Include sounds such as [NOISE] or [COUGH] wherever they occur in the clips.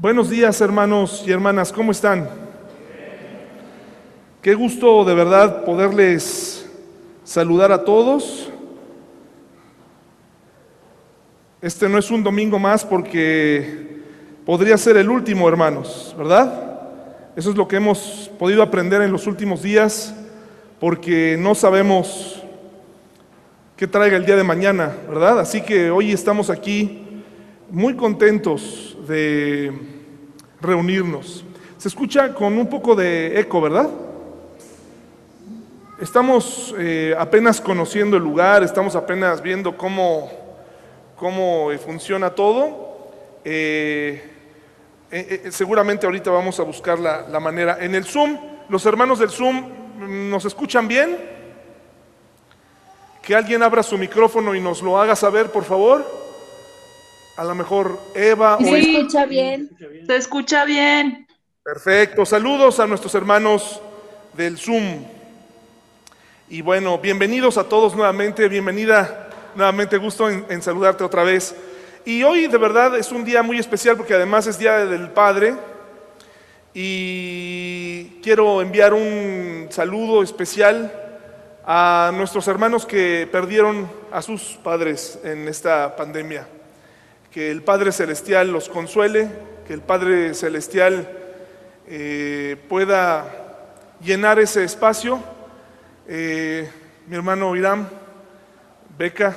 Buenos días hermanos y hermanas, ¿cómo están? Qué gusto de verdad poderles saludar a todos. Este no es un domingo más porque podría ser el último, hermanos, ¿verdad? Eso es lo que hemos podido aprender en los últimos días porque no sabemos qué traiga el día de mañana, ¿verdad? Así que hoy estamos aquí muy contentos de reunirnos. Se escucha con un poco de eco, ¿verdad? Estamos eh, apenas conociendo el lugar, estamos apenas viendo cómo, cómo eh, funciona todo. Eh, seguramente ahorita vamos a buscar la, la manera. En el Zoom, los hermanos del Zoom, ¿nos escuchan bien? Que alguien abra su micrófono y nos lo haga saber, por favor a lo mejor Eva. ¿Se escucha bien? Se escucha bien. Perfecto. Saludos a nuestros hermanos del Zoom. Y bueno, bienvenidos a todos nuevamente. Bienvenida nuevamente. Gusto en, en saludarte otra vez. Y hoy de verdad es un día muy especial porque además es Día del Padre. Y quiero enviar un saludo especial a nuestros hermanos que perdieron a sus padres en esta pandemia que el Padre Celestial los consuele, que el Padre Celestial eh, pueda llenar ese espacio. Eh, mi hermano Irán, Beca,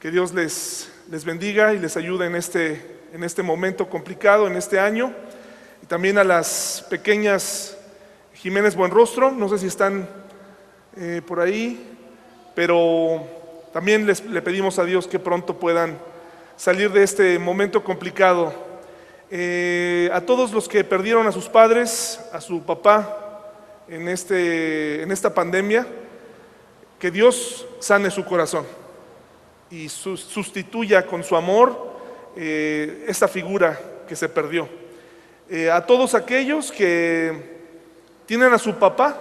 que Dios les, les bendiga y les ayude en este, en este momento complicado, en este año. Y también a las pequeñas Jiménez Buenrostro, no sé si están eh, por ahí, pero también les, le pedimos a Dios que pronto puedan salir de este momento complicado. Eh, a todos los que perdieron a sus padres, a su papá en, este, en esta pandemia, que Dios sane su corazón y sustituya con su amor eh, esta figura que se perdió. Eh, a todos aquellos que tienen a su papá,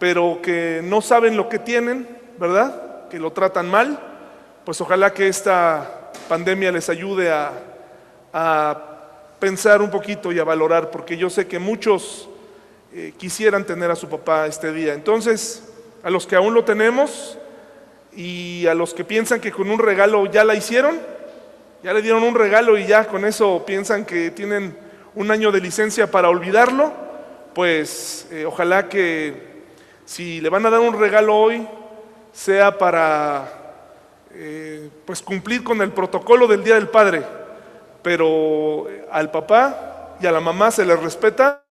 pero que no saben lo que tienen, ¿verdad? Que lo tratan mal, pues ojalá que esta pandemia les ayude a, pensar un poquito y a valorar, porque yo sé que muchos eh, quisieran tener a su papá este día. Entonces, a los que aún lo tenemos y a los que piensan que con un regalo ya la hicieron, ya le dieron un regalo y ya con eso piensan que tienen un año de licencia para olvidarlo, pues eh, ojalá que si le van a dar un regalo hoy, sea para eh, pues cumplir con el protocolo del Día del Padre, pero al papá y a la mamá se les respeta.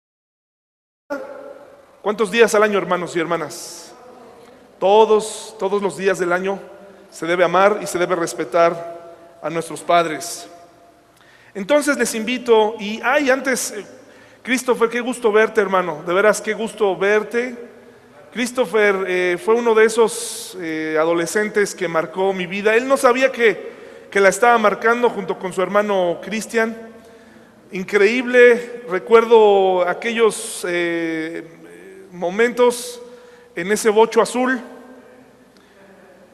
¿Cuántos días al año, hermanos y hermanas? Todos, todos los días del año se debe amar y se debe respetar a nuestros padres. Entonces les invito, y ay, antes, eh, Christopher, qué gusto verte, hermano, de veras, qué gusto verte. Christopher eh, fue uno de esos eh, adolescentes que marcó mi vida. Él no sabía que, la estaba marcando junto con su hermano Cristian. Increíble, recuerdo aquellos eh, momentos en ese bocho azul,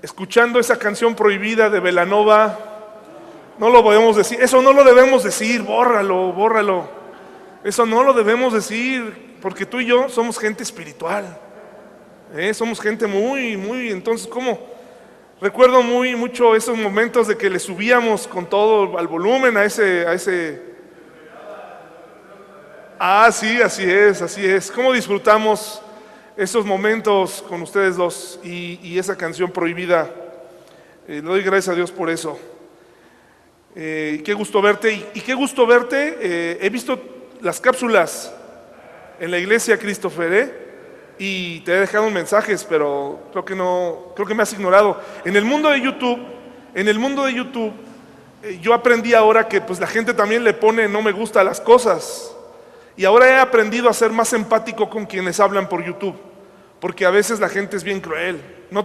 escuchando esa canción prohibida de Velanova. No lo podemos decir, eso no lo debemos decir, bórralo, bórralo. Eso no lo debemos decir, porque tú y yo somos gente espiritual. ¿Eh? somos gente muy, muy, entonces, ¿cómo? Recuerdo muy mucho esos momentos de que le subíamos con todo al volumen a ese, a ese. Ah, sí, así es, así es. ¿Cómo disfrutamos esos momentos con ustedes dos y, esa canción prohibida? Eh, le doy gracias a Dios por eso. Eh, qué gusto verte y, qué gusto verte. he visto las cápsulas en la iglesia Christopher, ¿eh? Y te he dejado mensajes, pero creo que no, creo que me has ignorado. En el mundo de YouTube, en el mundo de YouTube, eh, yo aprendí ahora que pues la gente también le pone no me gusta las cosas. Y ahora he aprendido a ser más empático con quienes hablan por YouTube, porque a veces la gente es bien cruel. No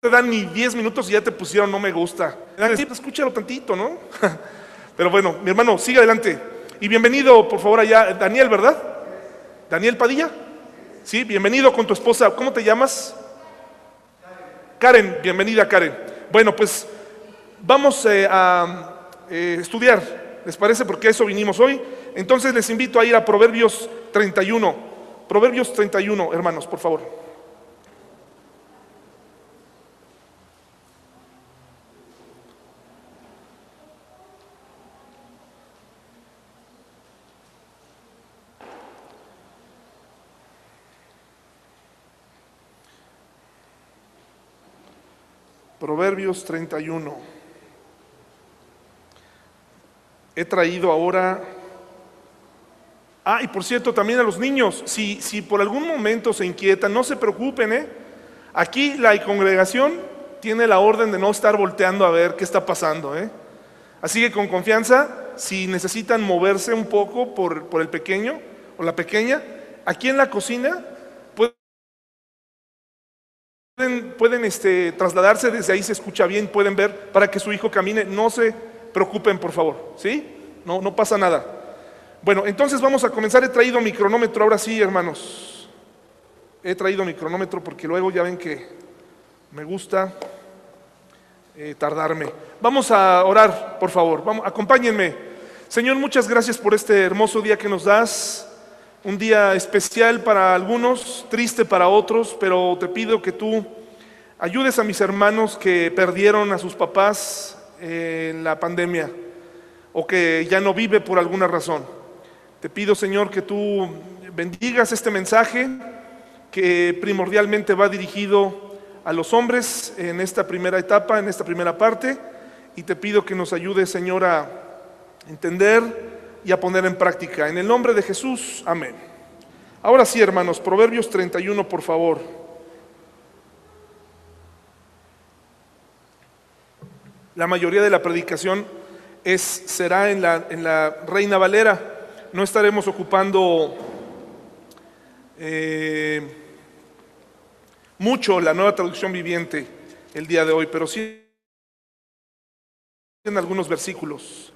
te dan ni 10 minutos y ya te pusieron no me gusta. Escúchalo tantito, ¿no? [LAUGHS] Pero bueno, mi hermano, sigue adelante. Y bienvenido, por favor, allá, Daniel, ¿verdad? Daniel Padilla. Sí, bienvenido con tu esposa. ¿Cómo te llamas? Karen, bienvenida Karen. Bueno, pues vamos eh, a eh, estudiar, ¿les parece? Porque a eso vinimos hoy. Entonces les invito a ir a Proverbios 31. Proverbios 31, hermanos, por favor. Proverbios 31. He traído ahora... Ah, y por cierto, también a los niños, si, si por algún momento se inquietan, no se preocupen, ¿eh? Aquí la congregación tiene la orden de no estar volteando a ver qué está pasando, ¿eh? Así que con confianza, si necesitan moverse un poco por, por el pequeño o la pequeña, aquí en la cocina pueden, este, trasladarse, desde ahí se escucha bien, pueden ver para que su hijo camine. No se preocupen, por favor, ¿sí? No, no pasa nada. Bueno, entonces vamos a comenzar. He traído mi cronómetro, ahora sí, hermanos. He traído mi cronómetro porque luego ya ven que me gusta eh, tardarme. Vamos a orar, por favor. Vamos, acompáñenme. Señor, muchas gracias por este hermoso día que nos das un día especial para algunos, triste para otros, pero te pido que tú ayudes a mis hermanos que perdieron a sus papás en la pandemia o que ya no vive por alguna razón. Te pido, Señor, que tú bendigas este mensaje que primordialmente va dirigido a los hombres en esta primera etapa, en esta primera parte, y te pido que nos ayudes, Señor, a entender y a poner en práctica. En el nombre de Jesús, amén. Ahora sí, hermanos, Proverbios 31, por favor. La mayoría de la predicación es, será en la, en la Reina Valera. No estaremos ocupando eh, mucho la nueva traducción viviente el día de hoy, pero sí en algunos versículos.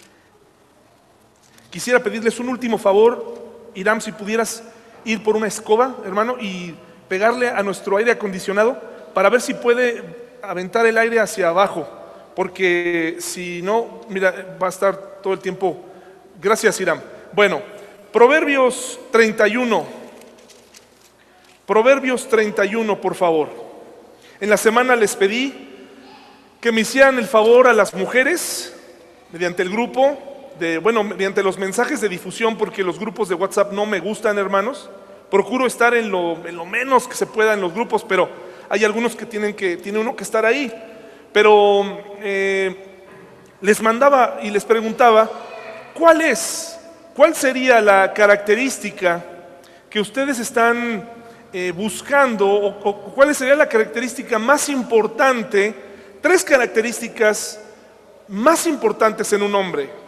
Quisiera pedirles un último favor, Iram, si pudieras ir por una escoba, hermano, y pegarle a nuestro aire acondicionado para ver si puede aventar el aire hacia abajo, porque si no, mira, va a estar todo el tiempo. Gracias, Iram. Bueno, Proverbios 31. Proverbios 31, por favor. En la semana les pedí que me hicieran el favor a las mujeres mediante el grupo bueno, mediante los mensajes de difusión, porque los grupos de WhatsApp no me gustan, hermanos. Procuro estar en lo, menos que se pueda en los grupos, pero hay algunos que tienen que, tiene uno que estar ahí. Pero eh, les mandaba y les preguntaba, ¿cuál es, cuál sería la característica que ustedes están eh, buscando o cuál sería la característica más importante, tres características más importantes en un hombre?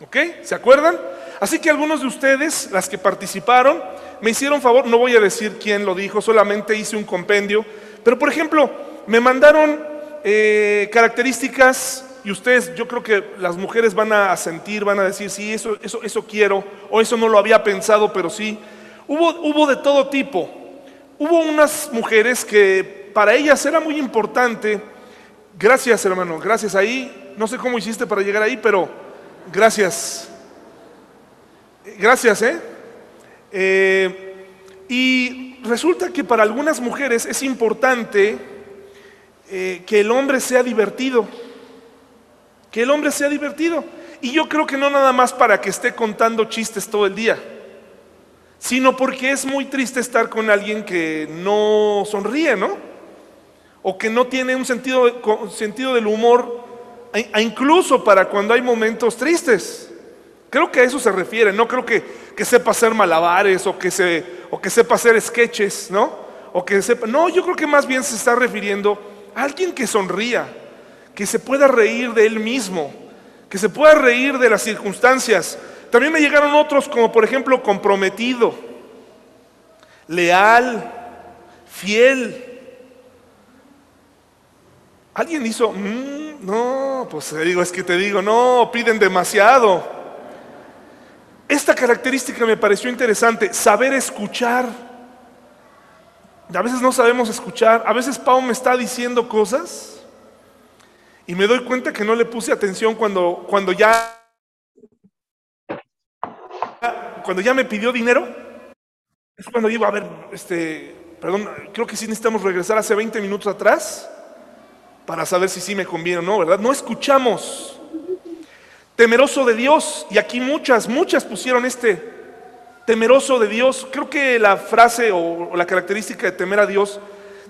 ¿Ok? ¿Se acuerdan? Así que algunos de ustedes, las que participaron, me hicieron favor, no voy a decir quién lo dijo, solamente hice un compendio, pero por ejemplo, me mandaron eh, características y ustedes, yo creo que las mujeres van a sentir, van a decir, sí, eso, eso, eso quiero, o eso no lo había pensado, pero sí. Hubo, hubo de todo tipo. Hubo unas mujeres que para ellas era muy importante, gracias hermano, gracias ahí, no sé cómo hiciste para llegar ahí, pero Gracias. Gracias, ¿eh? ¿eh? Y resulta que para algunas mujeres es importante eh, que el hombre sea divertido. Que el hombre sea divertido. Y yo creo que no nada más para que esté contando chistes todo el día, sino porque es muy triste estar con alguien que no sonríe, ¿no? O que no tiene un sentido, sentido del humor incluso para cuando hay momentos tristes. Creo que a eso se refiere, no creo que, que sepa hacer malabares o que, se, o que sepa hacer sketches, ¿no? O que sepa, no, yo creo que más bien se está refiriendo a alguien que sonría, que se pueda reír de él mismo, que se pueda reír de las circunstancias. También me llegaron otros como por ejemplo comprometido, leal, fiel, Alguien hizo, mm, no, pues te digo, es que te digo, no, piden demasiado. Esta característica me pareció interesante, saber escuchar. A veces no sabemos escuchar, a veces Pau me está diciendo cosas Y me doy cuenta que no le puse atención cuando, cuando ya cuando ya me pidió dinero. Es cuando digo, a ver, este, perdón, creo que sí necesitamos regresar hace 20 minutos atrás para saber si sí me conviene o no, ¿verdad? No escuchamos. Temeroso de Dios, y aquí muchas, muchas pusieron este temeroso de Dios. Creo que la frase o, la característica de temer a Dios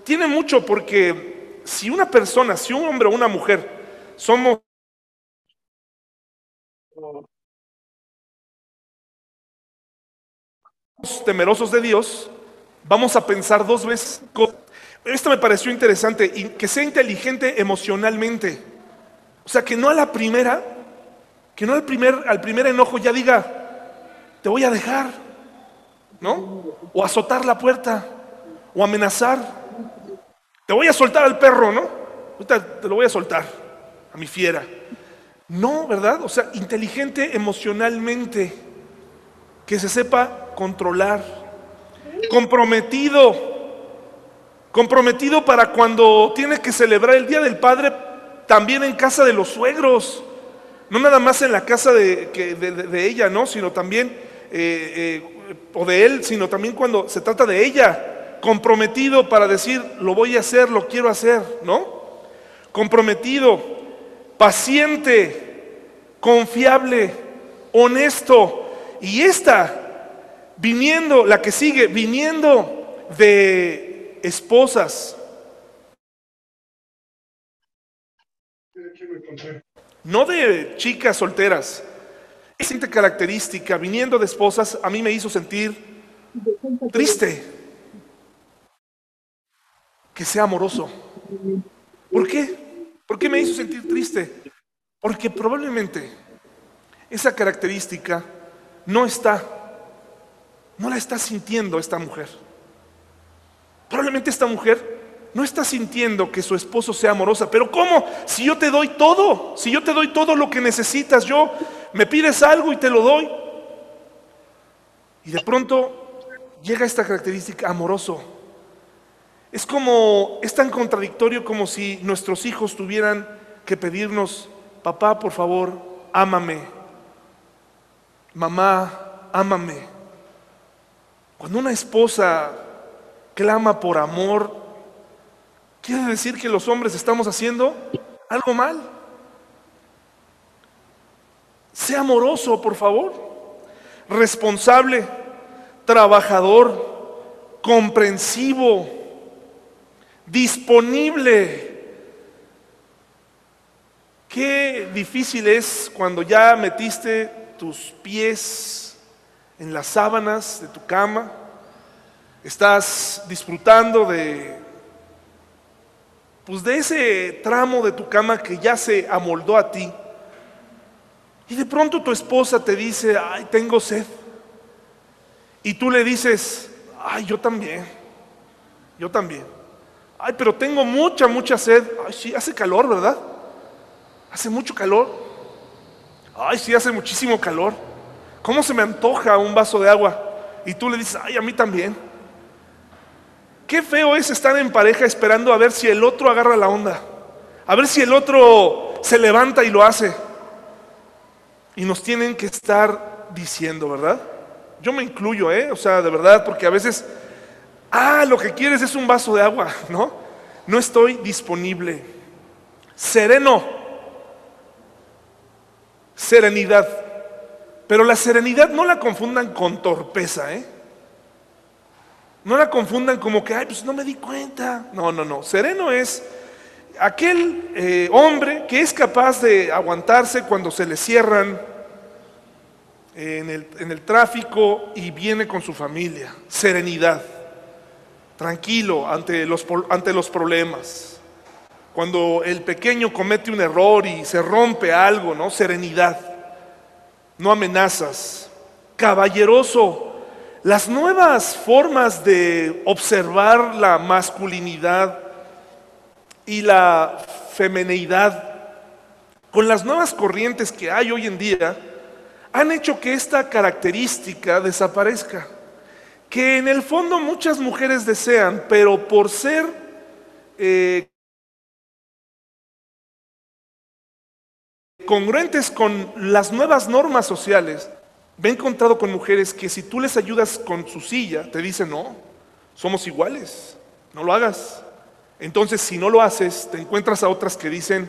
tiene mucho porque si una persona, si un hombre o una mujer somos temerosos de Dios, vamos a pensar dos veces. Esto me pareció interesante, y que sea inteligente emocionalmente. O sea, que no a la primera, que no al primer, al primer enojo ya diga, te voy a dejar, ¿no? O azotar la puerta, o amenazar. Te voy a soltar al perro, ¿no? Ahorita te lo voy a soltar, a mi fiera. No, ¿verdad? O sea, inteligente emocionalmente, que se sepa controlar, comprometido, comprometido para cuando tiene que celebrar el Día del Padre, también en casa de los suegros, no nada más en la casa de, de, ella, ¿no? Sino también, eh, eh, o de él, sino también cuando se trata de ella, comprometido para decir, lo voy a hacer, lo quiero hacer, ¿no? Comprometido, paciente, confiable, honesto, y esta, viniendo, la que sigue, viniendo de esposas. No de chicas solteras. Esa característica, viniendo de esposas, a mí me hizo sentir triste. Que sea amoroso. ¿Por qué? ¿Por qué me hizo sentir triste? Porque probablemente esa característica no está, no la está sintiendo esta mujer. Probablemente esta mujer no está sintiendo que su esposo sea amorosa, pero ¿cómo? Si yo te doy todo, si yo te doy todo lo que necesitas, yo me pides algo y te lo doy. Y de pronto llega esta característica amoroso. Es como, es tan contradictorio como si nuestros hijos tuvieran que pedirnos, papá, por favor, ámame, mamá, ámame. Cuando una esposa clama por amor, quiere decir que los hombres estamos haciendo algo mal. Sea amoroso, por favor. Responsable, trabajador, comprensivo, disponible. Qué difícil es cuando ya metiste tus pies en las sábanas de tu cama, estás disfrutando de pues de ese tramo de tu cama que ya se amoldó a ti. Y de pronto tu esposa te dice, "Ay, tengo sed." Y tú le dices, "Ay, yo también." Yo también. Ay, pero tengo mucha, mucha sed. Ay, sí, hace calor, ¿verdad? Hace mucho calor. Ay, sí hace muchísimo calor. ¿Cómo se me antoja un vaso de agua? Y tú le dices, ay, a mí también. Qué feo es estar en pareja esperando a ver si el otro agarra la onda. A ver si el otro se levanta y lo hace. Y nos tienen que estar diciendo, ¿verdad? Yo me incluyo, ¿eh? O sea, de verdad, porque a veces, ah, lo que quieres es un vaso de agua, [LAUGHS] ¿no? No estoy disponible. Sereno serenidad. Pero la serenidad no la confundan con torpeza, ¿eh? No la confundan como que, ay, pues no me di cuenta. No, no, no. Sereno es aquel eh, hombre que es capaz de aguantarse cuando se le cierran en el, en el tráfico y viene con su familia. Serenidad. Tranquilo ante los, ante los problemas. Cuando el pequeño comete un error y se rompe algo, ¿no? Serenidad, no amenazas. Caballeroso, las nuevas formas de observar la masculinidad y la femenidad con las nuevas corrientes que hay hoy en día, han hecho que esta característica desaparezca. Que en el fondo muchas mujeres desean, pero por ser eh, congruentes con las nuevas normas sociales, me he encontrado con mujeres que si tú les ayudas con su silla, te dicen, no, somos iguales, no lo hagas. Entonces, si no lo haces, te encuentras a otras que dicen,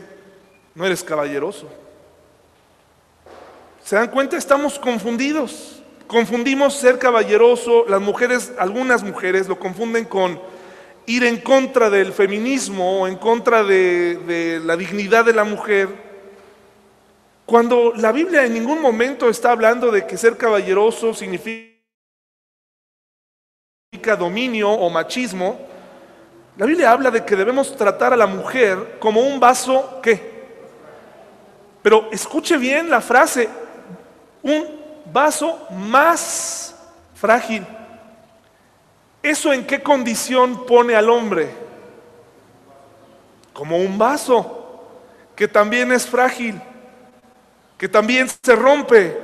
no eres caballeroso. ¿Se dan cuenta? Estamos confundidos. Confundimos ser caballeroso, las mujeres, algunas mujeres lo confunden con ir en contra del feminismo o en contra de, de la dignidad de la mujer, cuando la Biblia en ningún momento está hablando de que ser caballeroso significa dominio o machismo, la Biblia habla de que debemos tratar a la mujer como un vaso, ¿qué? Pero escuche bien la frase, un vaso más frágil. ¿Eso en qué condición pone al hombre? Como un vaso que también es frágil, que también se rompe,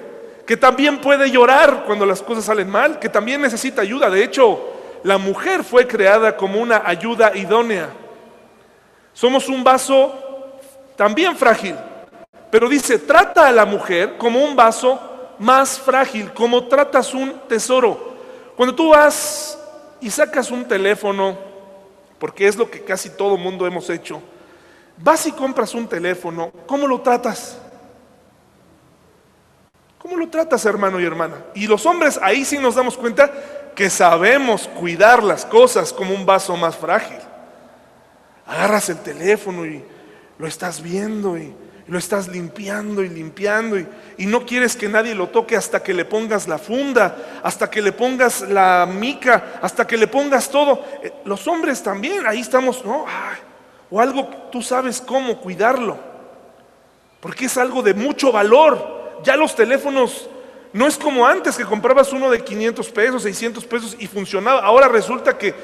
que también puede llorar cuando las cosas salen mal, que también necesita ayuda. De hecho, la mujer fue creada como una ayuda idónea. Somos un vaso también frágil, pero dice, trata a la mujer como un vaso más frágil, como tratas un tesoro. Cuando tú vas y sacas un teléfono, porque es lo que casi todo mundo hemos hecho, vas y compras un teléfono, ¿cómo lo tratas? ¿Cómo lo tratas, hermano y hermana? Y los hombres ahí sí nos damos cuenta que sabemos cuidar las cosas como un vaso más frágil. Agarras el teléfono y lo estás viendo y lo estás limpiando y limpiando y, no quieres que nadie lo toque hasta que le pongas la funda, hasta que le pongas la mica, hasta que le pongas todo. Eh, los hombres también, ahí estamos, ¿no? o algo, tú sabes cómo cuidarlo, porque es algo de mucho valor. Ya los teléfonos no es como antes que comprabas uno de 500 pesos, 600 pesos y funcionaba. Ahora resulta que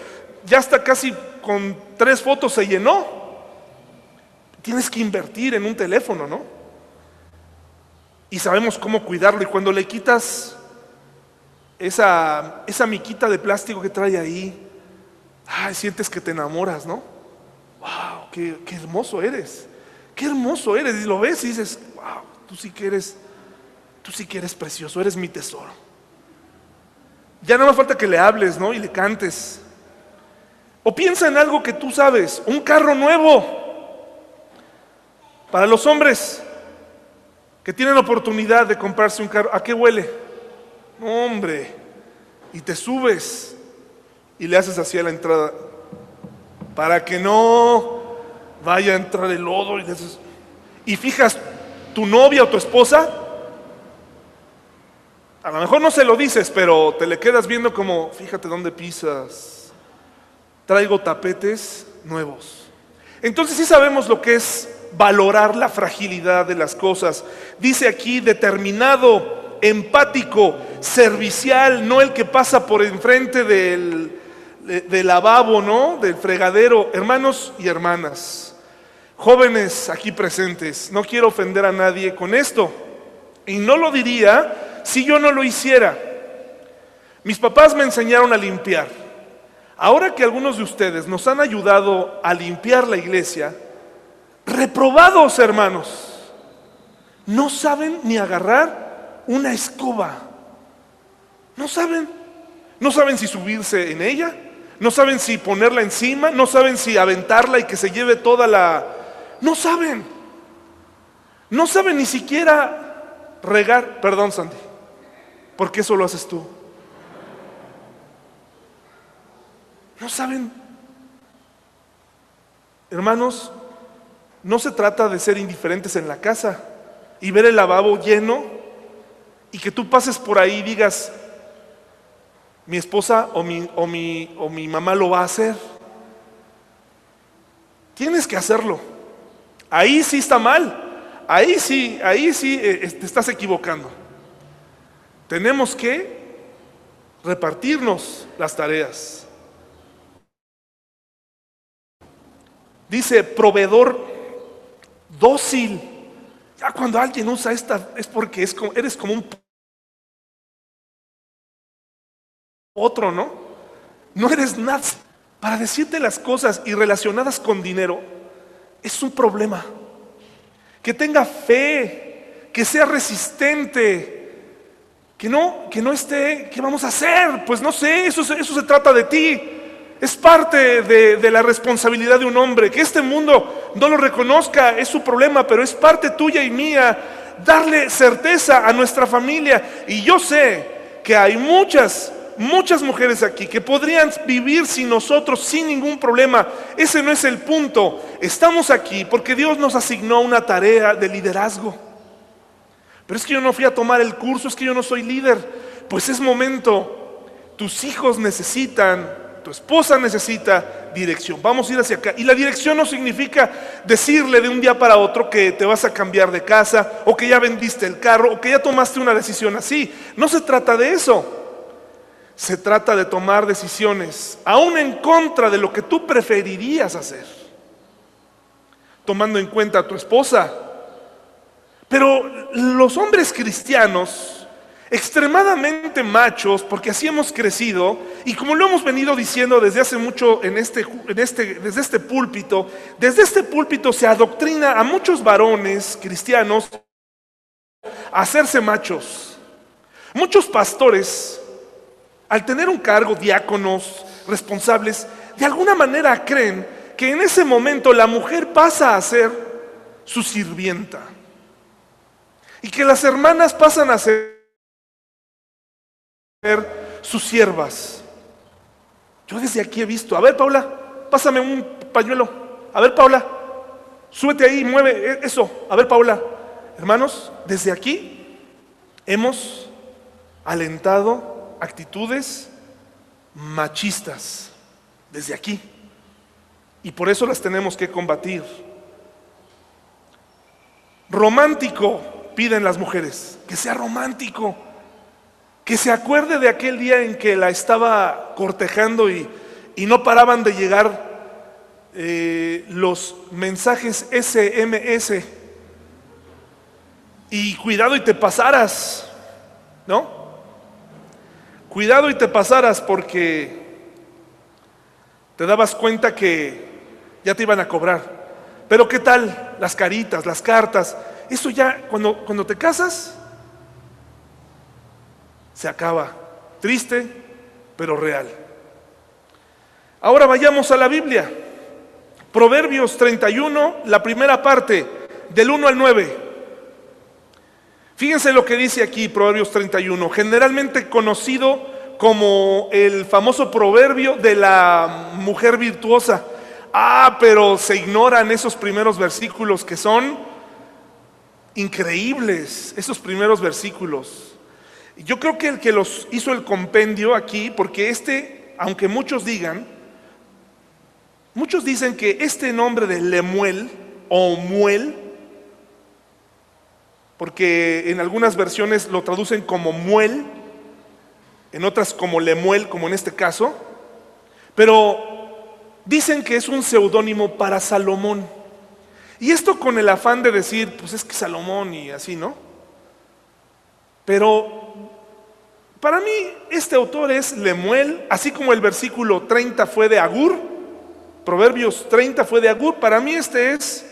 ya está casi con tres fotos se llenó. Tienes que invertir en un teléfono, ¿no? Y sabemos cómo cuidarlo. Y cuando le quitas esa, esa miquita de plástico que trae ahí, ay, sientes que te enamoras, ¿no? ¡Wow! Qué, qué hermoso eres! ¡Qué hermoso eres! Y lo ves y dices, ¡Wow! Tú sí que eres Tú sí que eres precioso, eres mi tesoro. Ya no me falta que le hables, ¿no? Y le cantes. O piensa en algo que tú sabes, un carro nuevo. Para los hombres que tienen oportunidad de comprarse un carro, ¿a qué huele? Hombre, y te subes y le haces así a la entrada para que no vaya a entrar el lodo y, y fijas tu novia o tu esposa a lo mejor no se lo dices, pero te le quedas viendo como, fíjate dónde pisas. Traigo tapetes nuevos. Entonces sí sabemos lo que es valorar la fragilidad de las cosas. Dice aquí determinado, empático, servicial, no el que pasa por enfrente del, del lavabo, ¿no? Del fregadero. Hermanos y hermanas, jóvenes aquí presentes, no quiero ofender a nadie con esto. Y no lo diría si yo no lo hiciera. Mis papás me enseñaron a limpiar. Ahora que algunos de ustedes nos han ayudado a limpiar la iglesia, reprobados hermanos, no saben ni agarrar una escoba. No saben. No saben si subirse en ella, no saben si ponerla encima, no saben si aventarla y que se lleve toda la... No saben. No saben ni siquiera regar, perdón Sandy, ¿Por qué eso lo haces tú? No saben. Hermanos, no se trata de ser indiferentes en la casa y ver el lavabo lleno y que tú pases por ahí y digas, mi esposa o mi, o mi, o mi mamá lo va a hacer. Tienes que hacerlo. Ahí sí está mal. Ahí sí, ahí sí eh, te estás equivocando. Tenemos que repartirnos las tareas. Dice proveedor dócil. Ya cuando alguien usa esta es porque es como, eres como un otro, ¿no? No eres nada. Para decirte las cosas y relacionadas con dinero es un problema. que tenga fe, que sea resistente, que no, que no esté, ¿qué vamos a hacer? Pues no sé, eso, eso se trata de ti. Es parte de, de, la responsabilidad de un hombre. Que este mundo no lo reconozca es su problema, pero es parte tuya y mía darle certeza a nuestra familia. Y yo sé que hay muchas, muchas mujeres aquí que podrían vivir sin nosotros sin ningún problema. Ese no es el punto. Estamos aquí porque Dios nos asignó una tarea de liderazgo. Pero es que yo no fui a tomar el curso, es que yo no soy líder. Pues es momento. Tus hijos necesitan tu esposa necesita dirección. Vamos a ir hacia acá. Y la dirección no significa decirle de un día para otro que te vas a cambiar de casa o que ya vendiste el carro o que ya tomaste una decisión así. No se trata de eso. Se trata de tomar decisiones aún en contra de lo que tú preferirías hacer. Tomando en cuenta a tu esposa. Pero los hombres cristianos extremadamente machos, porque así hemos crecido, y como lo hemos venido diciendo desde hace mucho en este, en este, desde este púlpito, desde este púlpito se adoctrina a muchos varones cristianos a hacerse machos. Muchos pastores, al tener un cargo, diáconos, responsables, de alguna manera creen que en ese momento la mujer pasa a ser su sirvienta y que las hermanas pasan a ser sus siervas. Yo desde aquí he visto, a ver Paula, pásame un pañuelo. A ver Paula, súbete ahí, mueve e, eso. A ver Paula, hermanos, desde aquí hemos alentado actitudes machistas. Desde aquí. Y por eso las tenemos que combatir. Romántico, piden las mujeres, que sea romántico que se acuerde de aquel día en que la estaba cortejando y, no paraban de llegar eh, los mensajes SMS. Y cuidado y te pasaras, ¿no? Cuidado y te pasaras porque te dabas cuenta que ya te iban a cobrar. Pero ¿qué tal las caritas, las cartas? Eso ya, cuando, cuando te casas, se acaba. Triste, pero real. Ahora vayamos a la Biblia. Proverbios 31, la primera parte, del 1 al 9. Fíjense lo que dice aquí Proverbios 31, generalmente conocido como el famoso proverbio de la mujer virtuosa. Ah, pero se ignoran esos primeros versículos que son increíbles, esos primeros versículos. Yo creo que el que los hizo el compendio aquí, porque este, aunque muchos digan, muchos dicen que este nombre de Lemuel o Muel, porque en algunas versiones lo traducen como Muel, en otras como Lemuel, como en este caso, pero dicen que es un seudónimo para Salomón. Y esto con el afán de decir, pues es que Salomón y así, ¿no? Pero para mí, este autor es Lemuel, así como el versículo 30 fue de Agur, Proverbios 30 fue de Agur, para mí este es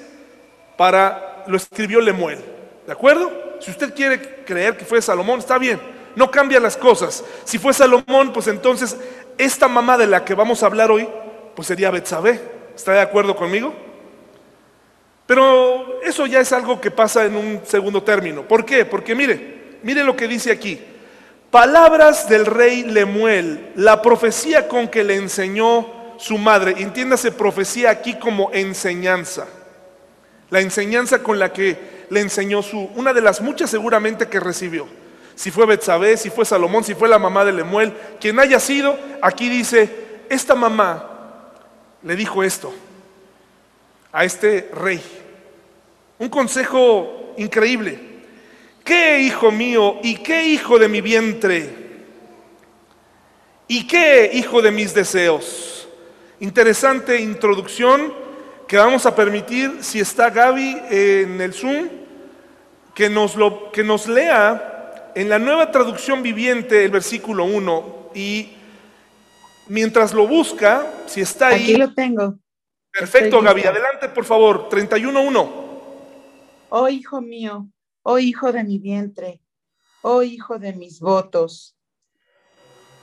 para, lo escribió Lemuel, ¿de acuerdo? Si usted quiere creer que fue Salomón, está bien, no cambia las cosas. Si fue Salomón, pues entonces esta mamá de la que vamos a hablar hoy, pues sería Betsabé, ¿está de acuerdo conmigo? Pero eso ya es algo que pasa en un segundo término. ¿Por qué? Porque mire, mire lo que dice aquí. Palabras del rey Lemuel, la profecía con que le enseñó su madre. Entiéndase profecía aquí como enseñanza. La enseñanza con la que le enseñó su, una de las muchas seguramente que recibió. Si fue Betsabé, si fue Salomón, si fue la mamá de Lemuel, quien haya sido, aquí dice, esta mamá le dijo esto a este rey. Un consejo increíble. ¿Qué hijo mío y qué hijo de mi vientre? ¿Y qué hijo de mis deseos? Interesante introducción que vamos a permitir, si está Gaby en el Zoom, que nos, lo, que nos lea en la nueva traducción viviente el versículo 1 y mientras lo busca, si está ahí. Aquí lo tengo. Perfecto, Gaby. Adelante, por favor. 31.1. Oh hijo mío, oh hijo de mi vientre, oh hijo de mis votos.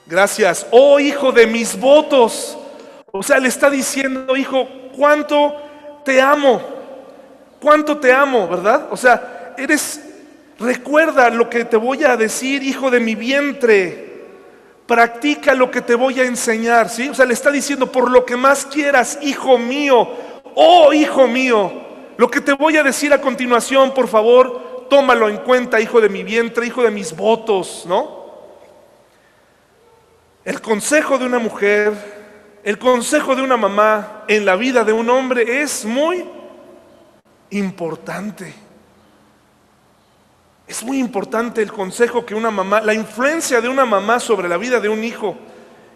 Gracias, oh hijo de mis votos. O sea, le está diciendo, hijo, cuánto te amo, cuánto te amo, ¿verdad? O sea, eres, recuerda lo que te voy a decir, hijo de mi vientre. Practica lo que te voy a enseñar, ¿sí? O sea, le está diciendo, por lo que más quieras, hijo mío, oh hijo mío, lo que te voy a decir a continuación, por favor, tómalo en cuenta, hijo de mi vientre, hijo de mis votos, ¿no? El consejo de una mujer, el consejo de una mamá en la vida de un hombre es muy importante. Es muy importante el consejo que una mamá, la influencia de una mamá sobre la vida de un hijo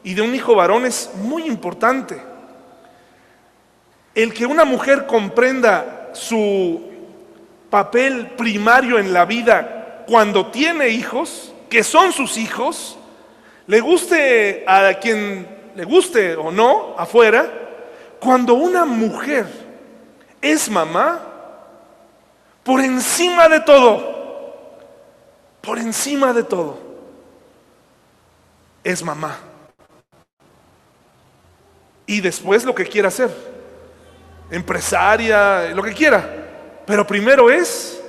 y de un hijo varón es muy importante. El que una mujer comprenda su papel primario en la vida cuando tiene hijos, que son sus hijos, le guste a quien le guste o no afuera, cuando una mujer es mamá, por encima de todo, por encima de todo, es mamá. Y después lo que quiera hacer, empresaria, lo que quiera, pero primero es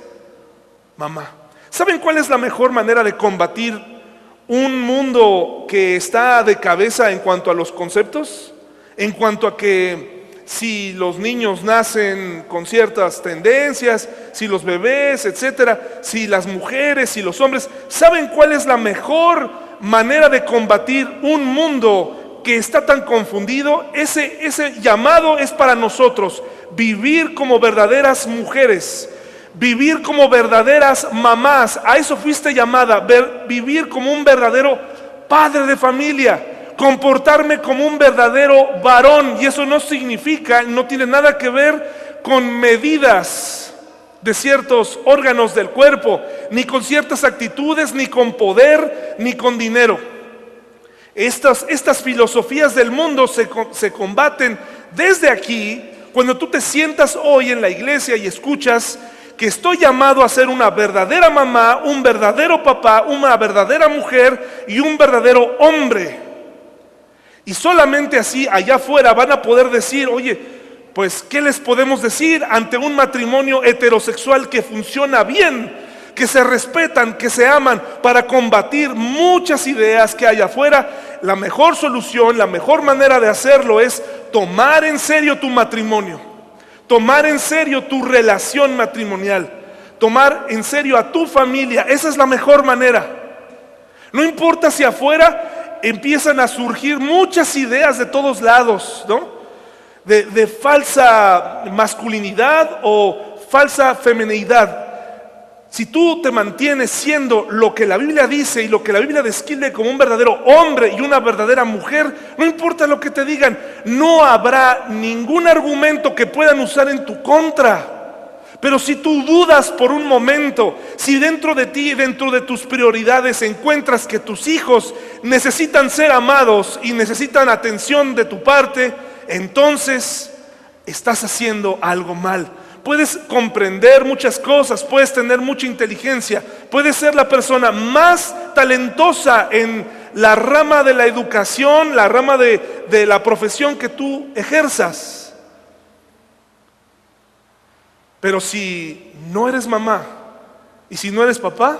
mamá. ¿Saben cuál es la mejor manera de combatir un mundo que está de cabeza en cuanto a los conceptos? En cuanto a que si los niños nacen con ciertas tendencias, si los bebés, etcétera, si las mujeres, si los hombres, ¿saben cuál es la mejor manera de combatir un mundo que está tan confundido? Ese, ese llamado es para nosotros, vivir como verdaderas mujeres, vivir como verdaderas mamás. A eso fuiste llamada, vivir como un verdadero padre de familia comportarme como un verdadero varón. Y eso no significa, no tiene nada que ver con medidas de ciertos órganos del cuerpo, ni con ciertas actitudes, ni con poder, ni con dinero. Estas, estas filosofías del mundo se, se combaten desde aquí, cuando tú te sientas hoy en la iglesia y escuchas que estoy llamado a ser una verdadera mamá, un verdadero papá, una verdadera mujer y un verdadero hombre. Y solamente así allá afuera van a poder decir, oye, pues ¿qué les podemos decir ante un matrimonio heterosexual que funciona bien, que se respetan, que se aman, para combatir muchas ideas que hay afuera? La mejor solución, la mejor manera de hacerlo es tomar en serio tu matrimonio, tomar en serio tu relación matrimonial, tomar en serio a tu familia. Esa es la mejor manera. No importa si afuera empiezan a surgir muchas ideas de todos lados, ¿no? De, falsa masculinidad o falsa feminidad. Si tú te mantienes siendo lo que la Biblia dice y lo que la Biblia describe como un verdadero hombre y una verdadera mujer, no importa lo que te digan, no habrá ningún argumento que puedan usar en tu contra. Pero si tú dudas por un momento, si dentro de ti, dentro de tus prioridades encuentras que tus hijos necesitan ser amados y necesitan atención de tu parte, entonces estás haciendo algo mal. Puedes comprender muchas cosas, puedes tener mucha inteligencia, puedes ser la persona más talentosa en la rama de la educación, la rama de, de la profesión que tú ejerzas. Pero si no eres mamá y si no eres papá,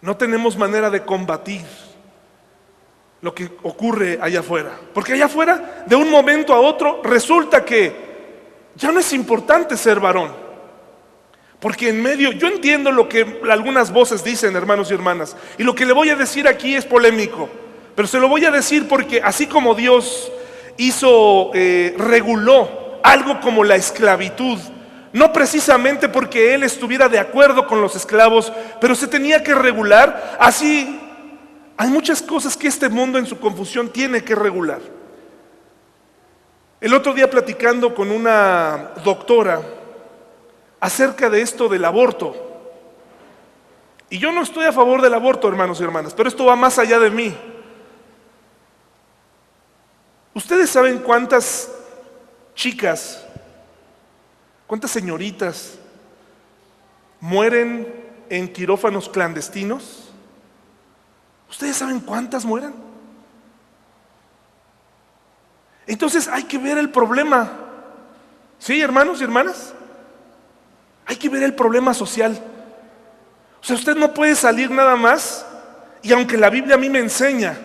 no tenemos manera de combatir lo que ocurre allá afuera. Porque allá afuera, de un momento a otro, resulta que ya no es importante ser varón. Porque en medio, yo entiendo lo que algunas voces dicen, hermanos y hermanas, y lo que le voy a decir aquí es polémico, pero se lo voy a decir porque así como Dios hizo, eh, reguló algo como la esclavitud. No precisamente porque él estuviera de acuerdo con los esclavos, pero se tenía que regular. Así hay muchas cosas que este mundo en su confusión tiene que regular. El otro día platicando con una doctora acerca de esto del aborto. Y yo no estoy a favor del aborto, hermanos y hermanas, pero esto va más allá de mí. Ustedes saben cuántas chicas, cuántas señoritas mueren en quirófanos clandestinos? ¿Ustedes saben cuántas mueren? Entonces hay que ver el problema. ¿Sí, hermanos y hermanas? Hay que ver el problema social. O sea, usted no puede salir nada más y aunque la Biblia a mí me enseña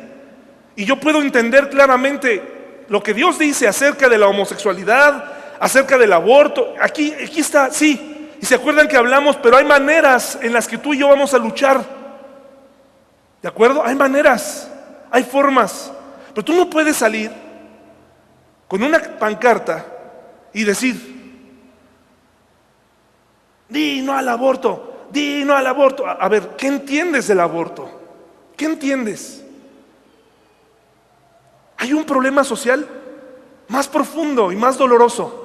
y yo puedo entender claramente lo que Dios dice acerca de la homosexualidad, acerca del aborto, aquí, aquí está, sí, y se acuerdan que hablamos, pero hay maneras en las que tú y yo vamos a luchar. ¿De acuerdo? Hay maneras, hay formas, pero tú no puedes salir con una pancarta y decir, di no al aborto, di no al aborto. A ver, ¿qué entiendes del aborto? ¿Qué entiendes? Hay un problema social más profundo y más doloroso.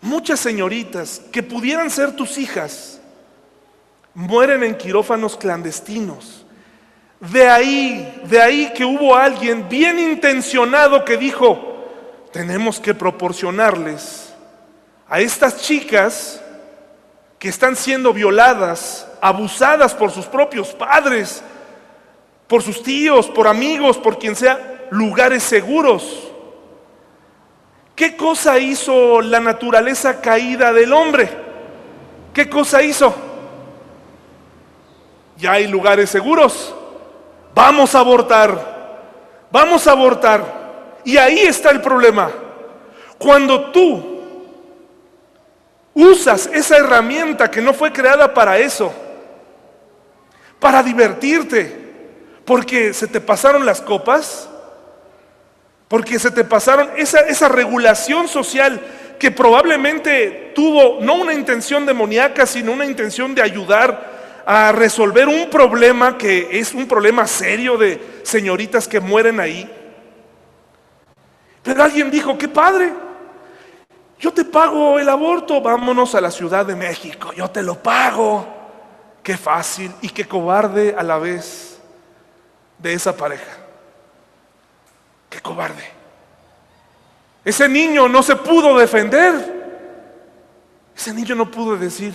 Muchas señoritas que pudieran ser tus hijas mueren en quirófanos clandestinos. De ahí, de ahí que hubo alguien bien intencionado que dijo, tenemos que proporcionarles a estas chicas que están siendo violadas, abusadas por sus propios padres, por sus tíos, por amigos, por quien sea, lugares seguros. ¿Qué cosa hizo la naturaleza caída del hombre? ¿Qué cosa hizo? Ya hay lugares seguros. Vamos a abortar. Vamos a abortar. Y ahí está el problema. Cuando tú usas esa herramienta que no fue creada para eso, para divertirte, porque se te pasaron las copas, porque se te pasaron esa, esa regulación social que probablemente tuvo no una intención demoníaca, sino una intención de ayudar a resolver un problema que es un problema serio de señoritas que mueren ahí. Pero alguien dijo, qué padre, yo te pago el aborto, vámonos a la Ciudad de México, yo te lo pago. Qué fácil y qué cobarde a la vez de esa pareja. Qué cobarde. Ese niño no se pudo defender. Ese niño no pudo decir,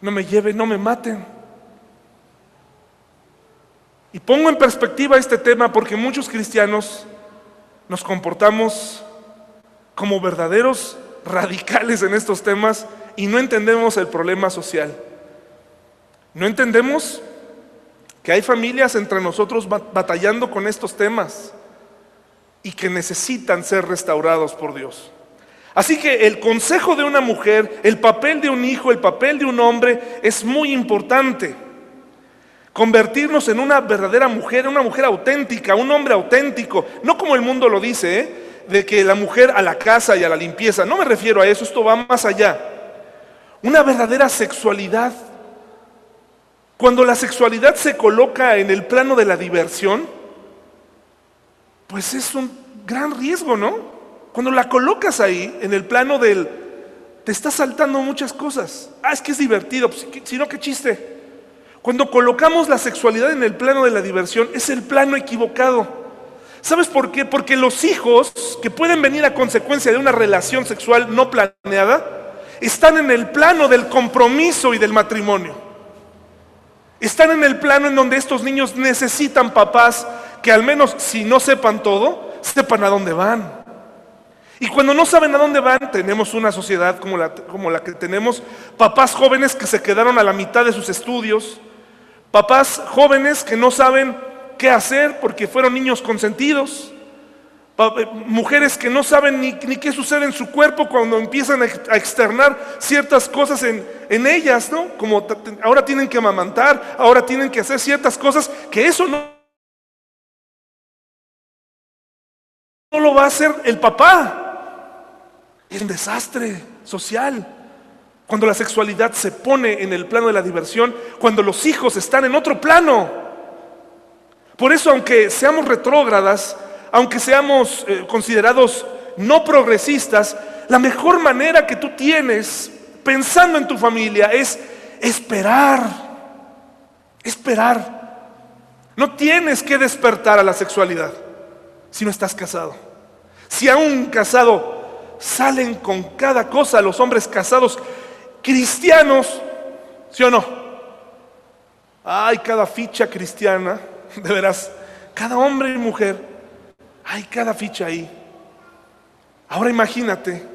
no me lleven, no me maten. Y pongo en perspectiva este tema porque muchos cristianos nos comportamos como verdaderos radicales en estos temas y no entendemos el problema social. No entendemos que hay familias entre nosotros batallando con estos temas y que necesitan ser restaurados por Dios. Así que el consejo de una mujer, el papel de un hijo, el papel de un hombre es muy importante. Convertirnos en una verdadera mujer, una mujer auténtica, un hombre auténtico, no como el mundo lo dice, ¿eh? de que la mujer a la casa y a la limpieza, no me refiero a eso, esto va más allá. Una verdadera sexualidad. Cuando la sexualidad se coloca en el plano de la diversión, pues es un gran riesgo, ¿no? Cuando la colocas ahí, en el plano del, te está saltando muchas cosas. Ah, es que es divertido, pues, si no, qué chiste. Cuando colocamos la sexualidad en el plano de la diversión, es el plano equivocado. ¿Sabes por qué? Porque los hijos que pueden venir a consecuencia de una relación sexual no planeada, están en el plano del compromiso y del matrimonio. Están en el plano en donde estos niños necesitan papás que al menos si no sepan todo, sepan a dónde van. Y cuando no saben a dónde van, tenemos una sociedad como la, como la que tenemos, papás jóvenes que se quedaron a la mitad de sus estudios, papás jóvenes que no saben qué hacer porque fueron niños consentidos, mujeres que no saben ni, qué sucede en su cuerpo cuando empiezan a externar ciertas cosas en, en ellas, ¿no? Como ahora tienen que amamantar, ahora tienen que hacer ciertas cosas, que eso no no lo va a hacer el papá. Es un desastre social. Cuando la sexualidad se pone en el plano de la diversión, cuando los hijos están en otro plano. Por eso, aunque seamos retrógradas, aunque seamos eh, considerados no progresistas, la mejor manera que tú tienes pensando en tu familia es esperar. Esperar. No tienes que despertar a la sexualidad si no estás casado. Si aún casado salen con cada cosa los hombres casados, cristianos, ¿sí o no? Hay cada ficha cristiana, [LAUGHS] de veras, cada hombre y mujer, hay cada ficha ahí. Ahora imagínate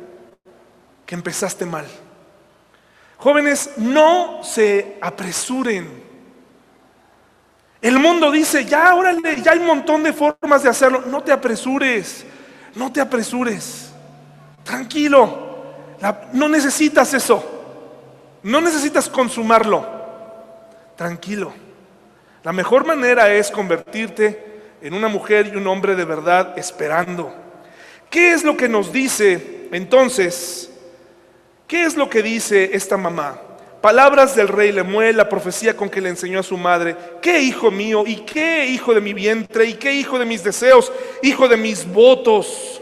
que empezaste mal. Jóvenes, no se apresuren. El mundo dice, ya, órale, ya hay un montón de formas de hacerlo. No te apresures, no te apresures. Tranquilo, no necesitas eso. No necesitas consumarlo. Tranquilo. La mejor manera es convertirte en una mujer y un hombre de verdad esperando. ¿Qué es lo que nos dice entonces? ¿Qué es lo que dice esta mamá? Palabras del rey Lemuel, la profecía con que le enseñó a su madre. ¿Qué hijo mío? ¿Y qué hijo de mi vientre? ¿Y qué hijo de mis deseos? Hijo de mis votos.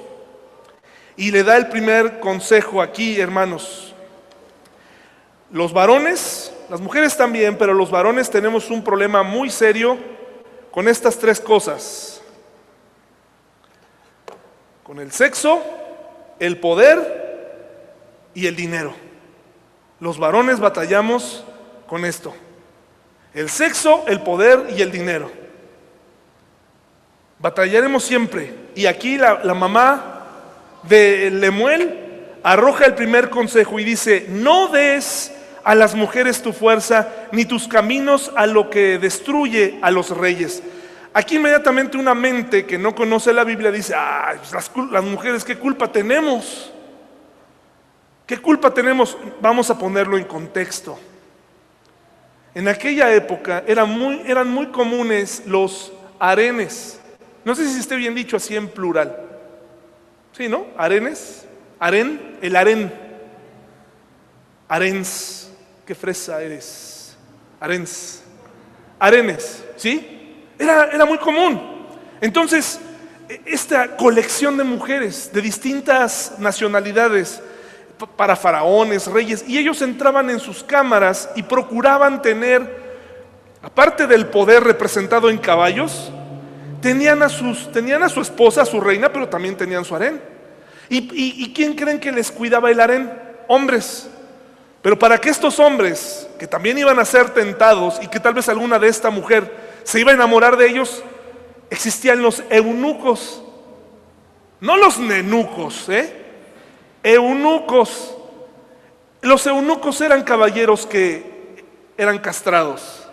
Y le da el primer consejo aquí, hermanos. Los varones, las mujeres también, pero los varones tenemos un problema muy serio con estas tres cosas. Con el sexo, el poder y el dinero. Los varones batallamos con esto. El sexo, el poder y el dinero. Batallaremos siempre. Y aquí la, mamá de Lemuel arroja el primer consejo y dice, no des a las mujeres tu fuerza, ni tus caminos a lo que destruye a los reyes. Aquí inmediatamente una mente que no conoce la Biblia dice, ah, las, mujeres, ¿qué culpa tenemos? ¿Qué culpa tenemos? Vamos a ponerlo en contexto. En aquella época eran muy, eran muy comunes los arenes. No sé si esté bien dicho así en plural. Sí, ¿no? Arenes. Aren, el aren. Arens. Qué fresa eres. Arens. Arenes. ¿Sí? Era, era muy común. Entonces, e, esta colección de mujeres de distintas nacionalidades, para faraones, reyes, y ellos entraban en sus cámaras y procuraban tener, aparte del poder representado en caballos, tenían a, sus, tenían a su esposa, a su reina, pero también tenían su harén. ¿Y, y quién creen que les cuidaba el harén? Hombres. Pero para que estos hombres, que también iban a ser tentados y que tal vez alguna de esta mujer se iba a enamorar de ellos, existían los eunucos, no los nenucos, ¿eh? eunucos. Los eunucos eran caballeros que eran castrados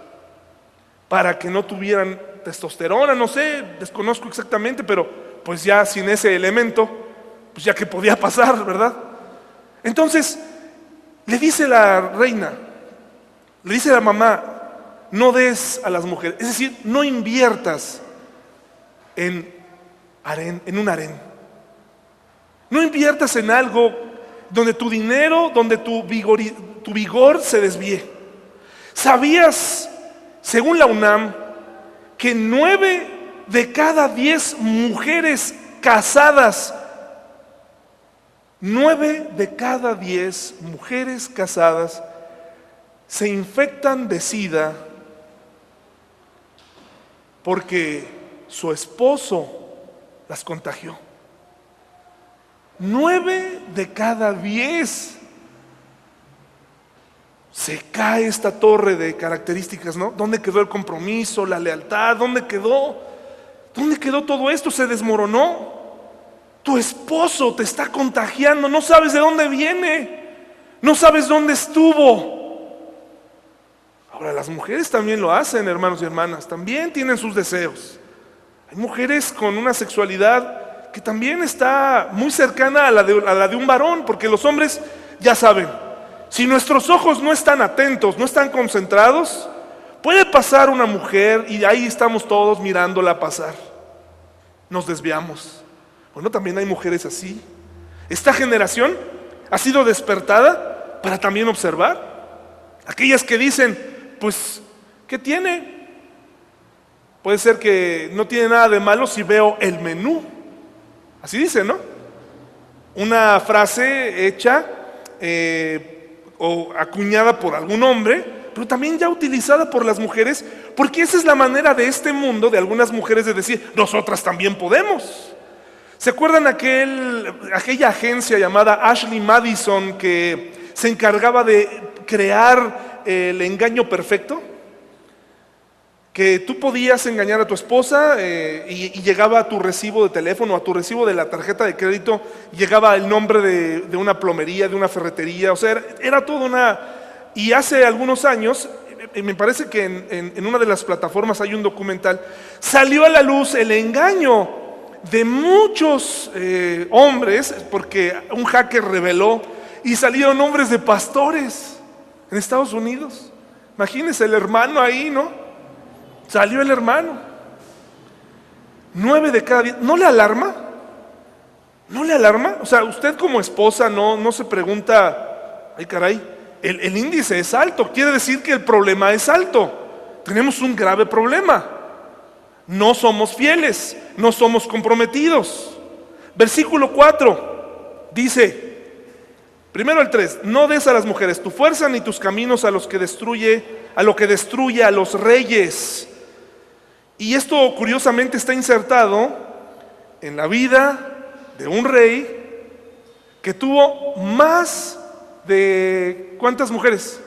para que no tuvieran testosterona, no sé, desconozco exactamente, pero pues ya sin ese elemento, pues ya que podía [LAUGHS] pasar, ¿verdad? Entonces, le dice la reina, le dice la mamá, no des a las mujeres, es decir, no inviertas en, en un harén. No inviertas en algo donde tu dinero, donde tu vigor, tu vigor se desvíe. ¿Sabías, según la UNAM, que nueve de cada diez mujeres casadas, nueve de cada diez mujeres casadas se infectan de sida porque su esposo las contagió? Nueve de cada diez. Se cae esta torre de características, ¿no? ¿Dónde quedó el compromiso, la lealtad? ¿Dónde quedó? ¿Dónde quedó todo esto? Se desmoronó. Tu esposo te está contagiando, no sabes de dónde viene, no sabes dónde estuvo. Ahora, las mujeres también lo hacen, hermanos y hermanas, también tienen sus deseos. Hay mujeres con una sexualidad que también está muy cercana a la, de, un varón, porque los hombres ya saben, si nuestros ojos no están atentos, no están concentrados, puede pasar una mujer y ahí estamos todos mirándola pasar. Nos desviamos. Bueno, también hay mujeres así. Esta generación ha sido despertada para también observar. Aquellas que dicen, pues, ¿qué tiene? Puede ser que no tiene nada de malo si veo el menú. Así dice, ¿no? Una frase hecha eh, o acuñada por algún hombre, pero también ya utilizada por las mujeres, porque esa es la manera de este mundo, de algunas mujeres, de decir, nosotras también podemos. ¿Se acuerdan aquel, aquella agencia llamada Ashley Madison que se encargaba de crear el engaño perfecto, que tú podías engañar a tu esposa eh, y, llegaba a tu recibo de teléfono, a tu recibo de la tarjeta de crédito, llegaba el nombre de, una plomería, de una ferretería, o sea, era, toda una... Y hace algunos años, eh, me parece que en, una de las plataformas hay un documental, salió a la luz el engaño de muchos eh, hombres, porque un hacker reveló, y salieron hombres de pastores en Estados Unidos. Imagínense el hermano ahí, ¿no? Salió el hermano. Nueve de cada diez. ¿No le alarma? ¿No le alarma? O sea, usted como esposa no, no se pregunta, ay caray, el, el índice es alto, quiere decir que el problema es alto. Tenemos un grave problema. No somos fieles, no somos comprometidos. Versículo 4 dice, Primero el 3, no des a las mujeres tu fuerza ni tus caminos a los que destruye, a lo que destruye a los reyes. Y esto curiosamente está insertado en la vida de un rey que tuvo más de ¿cuántas mujeres?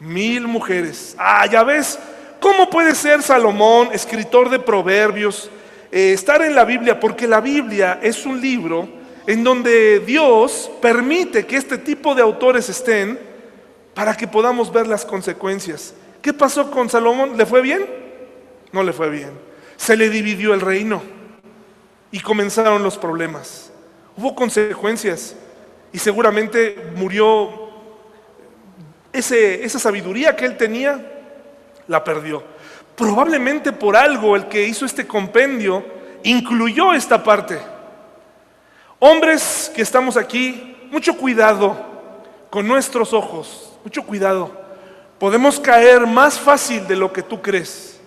Mil mujeres. Ah, ya ves, ¿cómo puede ser Salomón, escritor de proverbios, eh, estar en la Biblia? Porque la Biblia es un libro en donde Dios permite que este tipo de autores estén para que podamos ver las consecuencias. ¿Qué pasó con Salomón? ¿Le fue bien? No le fue bien. Se le dividió el reino y comenzaron los problemas. Hubo consecuencias y seguramente murió esa sabiduría que él tenía, la perdió. Probablemente por algo el que hizo este compendio incluyó esta parte. Hombres que estamos aquí, mucho cuidado con nuestros ojos, mucho cuidado. Podemos caer más fácil de lo que tú crees.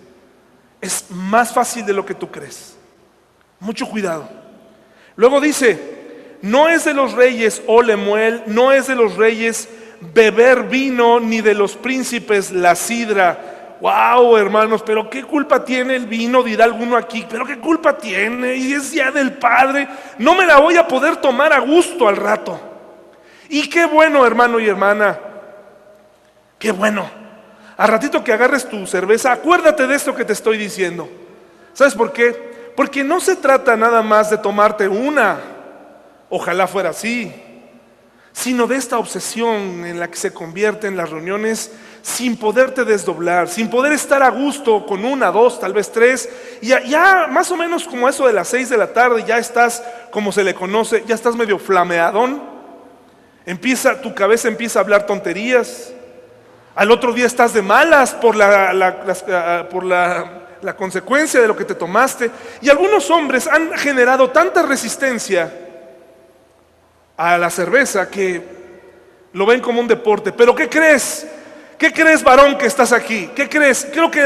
Es más fácil de lo que tú crees. Mucho cuidado. Luego dice, no es de los reyes, oh Lemuel, no es de los reyes beber vino, ni de los príncipes la sidra, Wow, hermanos, pero qué culpa tiene el vino, dirá alguno aquí, pero qué culpa tiene, y es ya del Padre, no me la voy a poder tomar a gusto al rato. Y qué bueno, hermano y hermana, qué bueno. A ratito que agarres tu cerveza, acuérdate de esto que te estoy diciendo. ¿Sabes por qué? Porque no se trata nada más de tomarte una, ojalá fuera así, sino de esta obsesión en la que se convierten las reuniones sin poderte desdoblar, sin poder estar a gusto con una, dos, tal vez tres, y ya, más o menos como eso de las seis de la tarde, ya estás, como se le conoce, ya estás medio flameadón, empieza, tu cabeza empieza a hablar tonterías, al otro día estás de malas por la, por la consecuencia de lo que te tomaste, y algunos hombres han generado tanta resistencia a la cerveza que lo ven como un deporte, pero ¿qué crees? ¿Qué crees, varón, que estás aquí? ¿Qué crees? Creo que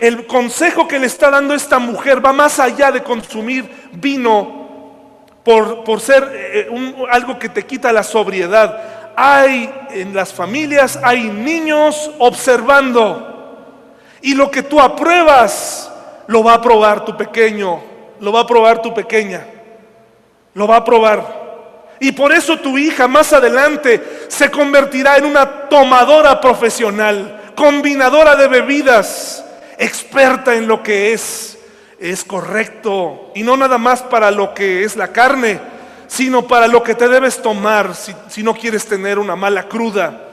el, consejo que le está dando esta mujer va más allá de consumir vino por, ser eh, algo que te quita la sobriedad. Hay en las familias, hay niños observando. Y lo que tú apruebas, lo va a probar tu pequeño, lo va a probar tu pequeña, lo va a probar. Y por eso tu hija más adelante se convertirá en una tomadora profesional, combinadora de bebidas, experta en lo que es, es correcto. Y no nada más para lo que es la carne, sino para lo que te debes tomar si, si no quieres tener una mala cruda.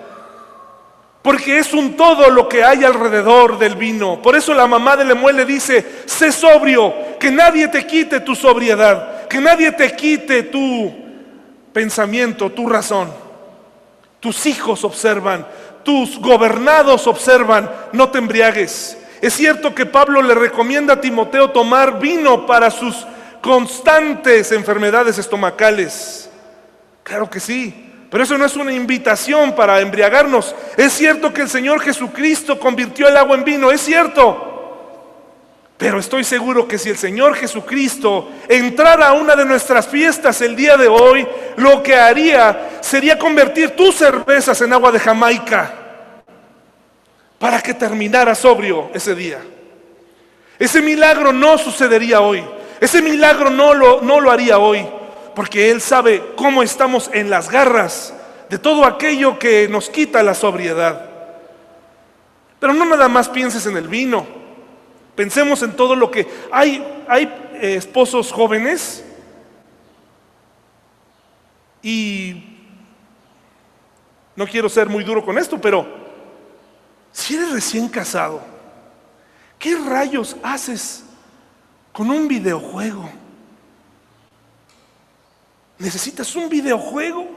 Porque es un todo lo que hay alrededor del vino. Por eso la mamá de Lemuel le dice, sé sobrio, que nadie te quite tu sobriedad, que nadie te quite tu pensamiento, tu razón. Tus hijos observan, tus gobernados observan, no te embriagues. Es cierto que Pablo le recomienda a Timoteo tomar vino para sus constantes enfermedades estomacales. Claro que sí, pero eso no es una invitación para embriagarnos. Es cierto que el Señor Jesucristo convirtió el agua en vino, es cierto. Pero estoy seguro que si el Señor Jesucristo entrara a una de nuestras fiestas el día de hoy, lo que haría sería convertir tus cervezas en agua de Jamaica para que terminara sobrio ese día. Ese milagro no sucedería hoy. Ese milagro no lo, no lo haría hoy, porque Él sabe cómo estamos en las garras de todo aquello que nos quita la sobriedad. Pero no nada más pienses en el vino. Pensemos en todo lo que hay. Hay eh, esposos jóvenes y no quiero ser muy duro con esto, pero si eres recién casado, ¿qué rayos haces con un videojuego? ¿Necesitas un videojuego?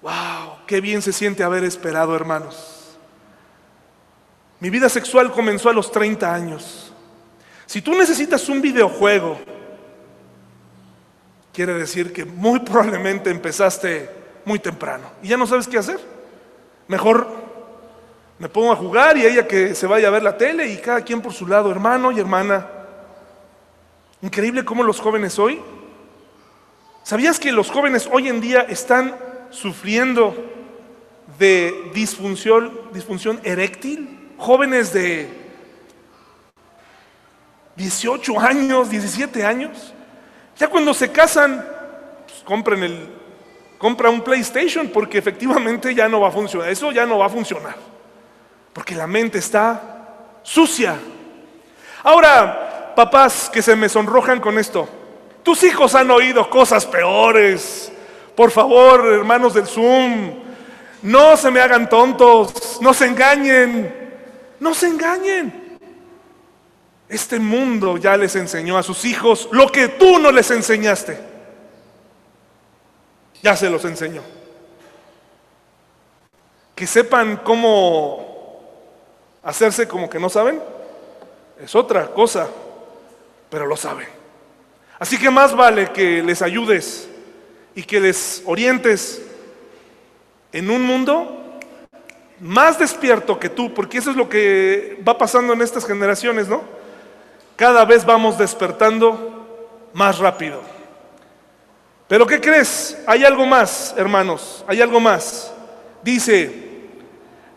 ¡Wow! ¡Qué bien se siente haber esperado, hermanos! Mi vida sexual comenzó a los 30 años. Si tú necesitas un videojuego, quiere decir que muy probablemente empezaste muy temprano y ya no sabes qué hacer. Mejor me pongo a jugar y ella que se vaya a ver la tele y cada quien por su lado, hermano y hermana. Increíble cómo los jóvenes hoy. ¿Sabías que los jóvenes hoy en día están sufriendo de disfunción, disfunción eréctil? Jóvenes de 18 años, 17 años. Ya cuando se casan, pues compren el, compra un PlayStation porque efectivamente ya no va a funcionar. Eso ya no va a funcionar. Porque la mente está sucia. Ahora, papás que se me sonrojan con esto, tus hijos han oído cosas peores. Por favor, hermanos del Zoom, no se me hagan tontos, no se engañen, no se engañen. Este mundo ya les enseñó a sus hijos lo que tú no les enseñaste. Ya se los enseñó. Que sepan cómo hacerse como que no saben es otra cosa, pero lo saben. Así que más vale que les ayudes y que les orientes en un mundo más despierto que tú, porque eso es lo que va pasando en estas generaciones, ¿no? cada vez vamos despertando más rápido. Pero ¿qué crees? Hay algo más, hermanos, hay algo más. Dice,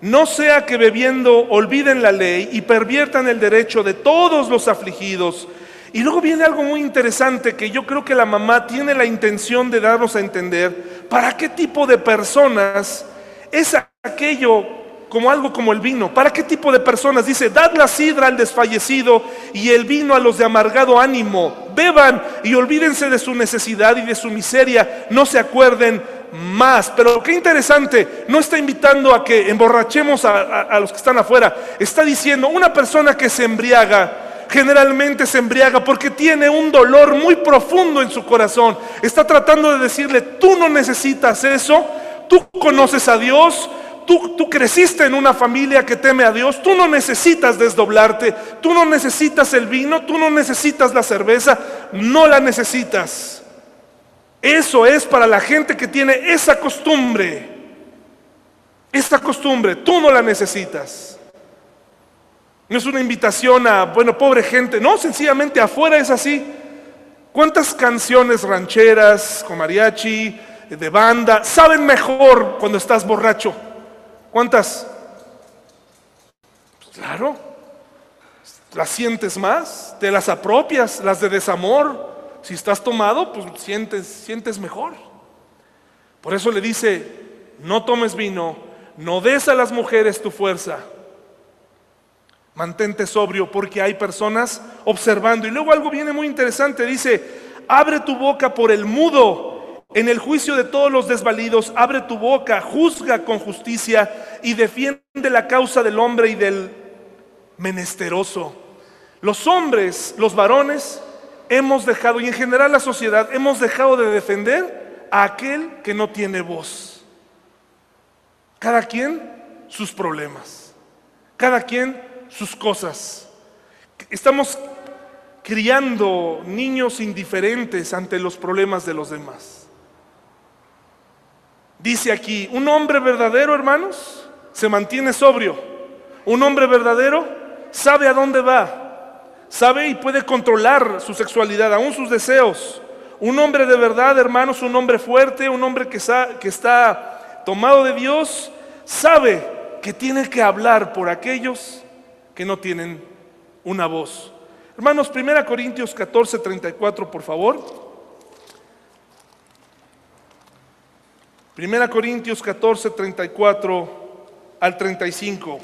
no sea que bebiendo olviden la ley y perviertan el derecho de todos los afligidos. Y luego viene algo muy interesante que yo creo que la mamá tiene la intención de darnos a entender para qué tipo de personas es aquello como algo como el vino. ¿Para qué tipo de personas? Dice, dad la sidra al desfallecido y el vino a los de amargado ánimo. Beban y olvídense de su necesidad y de su miseria. No se acuerden más. Pero qué interesante, no está invitando a que emborrachemos a, a los que están afuera. Está diciendo, una persona que se embriaga, generalmente se embriaga porque tiene un dolor muy profundo en su corazón. Está tratando de decirle, tú no necesitas eso, tú conoces a Dios, Tú, creciste en una familia que teme a Dios, tú no necesitas desdoblarte, tú no necesitas el vino, tú no necesitas la cerveza, no la necesitas. Eso es para la gente que tiene esa costumbre. Esta costumbre, tú no la necesitas. No es una invitación a, bueno, pobre gente, no, sencillamente afuera es así. ¿Cuántas canciones rancheras con mariachi, de banda, saben mejor cuando estás borracho? ¿Cuántas? Pues claro, las sientes más, te las apropias, las de desamor. Si estás tomado, pues sientes, sientes mejor. Por eso le dice, no tomes vino, no des a las mujeres tu fuerza. Mantente sobrio porque hay personas observando. Y luego algo viene muy interesante, dice, abre tu boca por el mudo en el juicio de todos los desvalidos, abre tu boca, juzga con justicia y defiende la causa del hombre y del menesteroso. Los hombres, los varones, hemos dejado, y en general la sociedad, hemos dejado de defender a aquel que no tiene voz. Cada quien sus problemas, cada quien sus cosas. Estamos criando niños indiferentes ante los problemas de los demás. Dice aquí, un hombre verdadero, hermanos, se mantiene sobrio. Un hombre verdadero sabe a dónde va, sabe y puede controlar su sexualidad, aún sus deseos. Un hombre de verdad, hermanos, un hombre fuerte, un hombre que, está tomado de Dios, sabe que tiene que hablar por aquellos que no tienen una voz. Hermanos, 1 Corintios 14, 34, por favor. Primera Corintios 14, 34 al 35.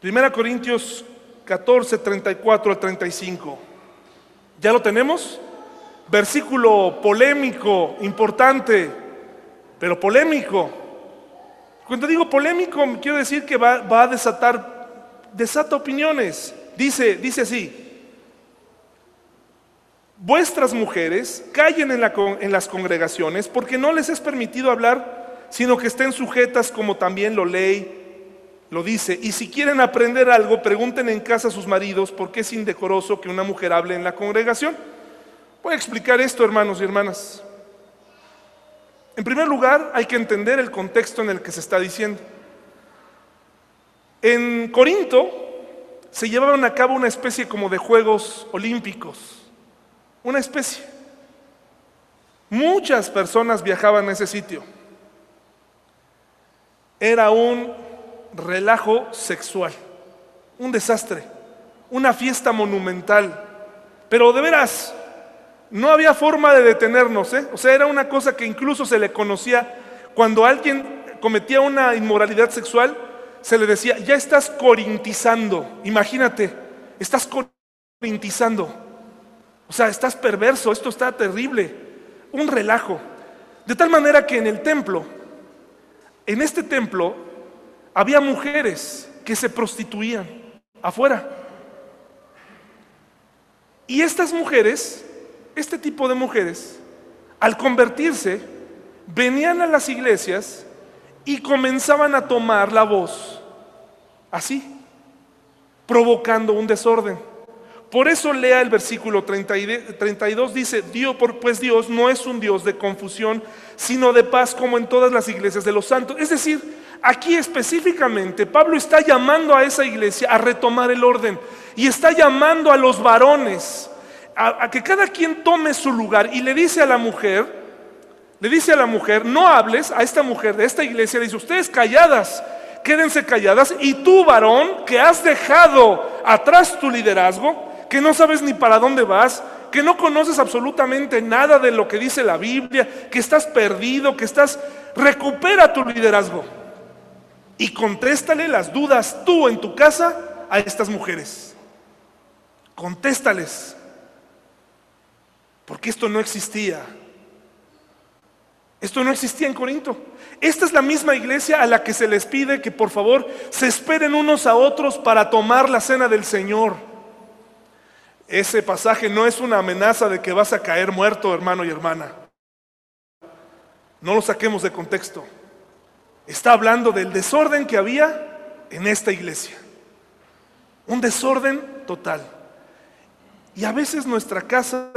Primera Corintios 14, 34 al 35. ¿Ya lo tenemos? Versículo polémico, importante, pero polémico. Cuando digo polémico, quiero decir que va a desatar, desata opiniones. Dice, dice así, vuestras mujeres callen en, la, en, las congregaciones porque no les es permitido hablar, sino que estén sujetas como también lo ley lo dice. Y si quieren aprender algo, pregunten en casa a sus maridos porque es indecoroso que una mujer hable en la congregación. Voy a explicar esto, hermanos y hermanas. En primer lugar, hay que entender el contexto en el que se está diciendo. En Corinto se llevaban a cabo una especie como de Juegos Olímpicos, una especie. Muchas personas viajaban a ese sitio. Era un relajo sexual, un desastre, una fiesta monumental. Pero de veras, no había forma de detenernos, ¿eh? O sea, era una cosa que incluso se le conocía cuando alguien cometía una inmoralidad sexual, se le decía, ya estás corintizando, imagínate, estás corintizando. O sea, estás perverso, esto está terrible, un relajo. De tal manera que en el templo, en este templo, había mujeres que se prostituían afuera. Y estas mujeres, este tipo de mujeres, al convertirse, venían a las iglesias y comenzaban a tomar la voz, así, provocando un desorden. Por eso lea el versículo 32, dice, Dios, pues Dios no es un Dios de confusión, sino de paz como en todas las iglesias de los santos. Es decir, aquí específicamente Pablo está llamando a esa iglesia a retomar el orden y está llamando a los varones a, a que cada quien tome su lugar y le dice a la mujer, le dice a la mujer, no hables a esta mujer de esta iglesia, le dice, ustedes calladas, quédense calladas y tú varón que has dejado atrás tu liderazgo, que no sabes ni para dónde vas, que no conoces absolutamente nada de lo que dice la Biblia, que estás perdido, que estás... Recupera tu liderazgo y contéstale las dudas tú en tu casa a estas mujeres. Contéstales. Porque esto no existía. Esto no existía en Corinto. Esta es la misma iglesia a la que se les pide que por favor se esperen unos a otros para tomar la cena del Señor. Ese pasaje no es una amenaza de que vas a caer muerto, hermano y hermana. No lo saquemos de contexto. Está hablando del desorden que había en esta iglesia. Un desorden total. Y a veces nuestra casa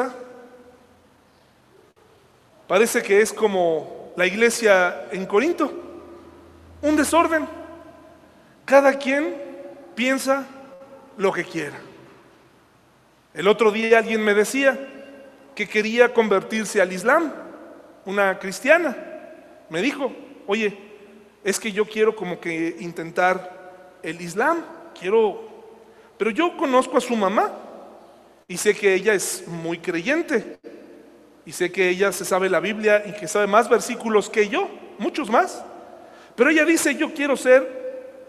parece que es como la iglesia en Corinto. Un desorden. Cada quien piensa lo que quiera. El otro día alguien me decía que quería convertirse al Islam, una cristiana. Me dijo, oye, es que yo quiero como que intentar el Islam, quiero, pero yo conozco a su mamá y sé que ella es muy creyente y sé que ella se sabe la Biblia y que sabe más versículos que yo, muchos más. Pero ella dice, yo quiero ser,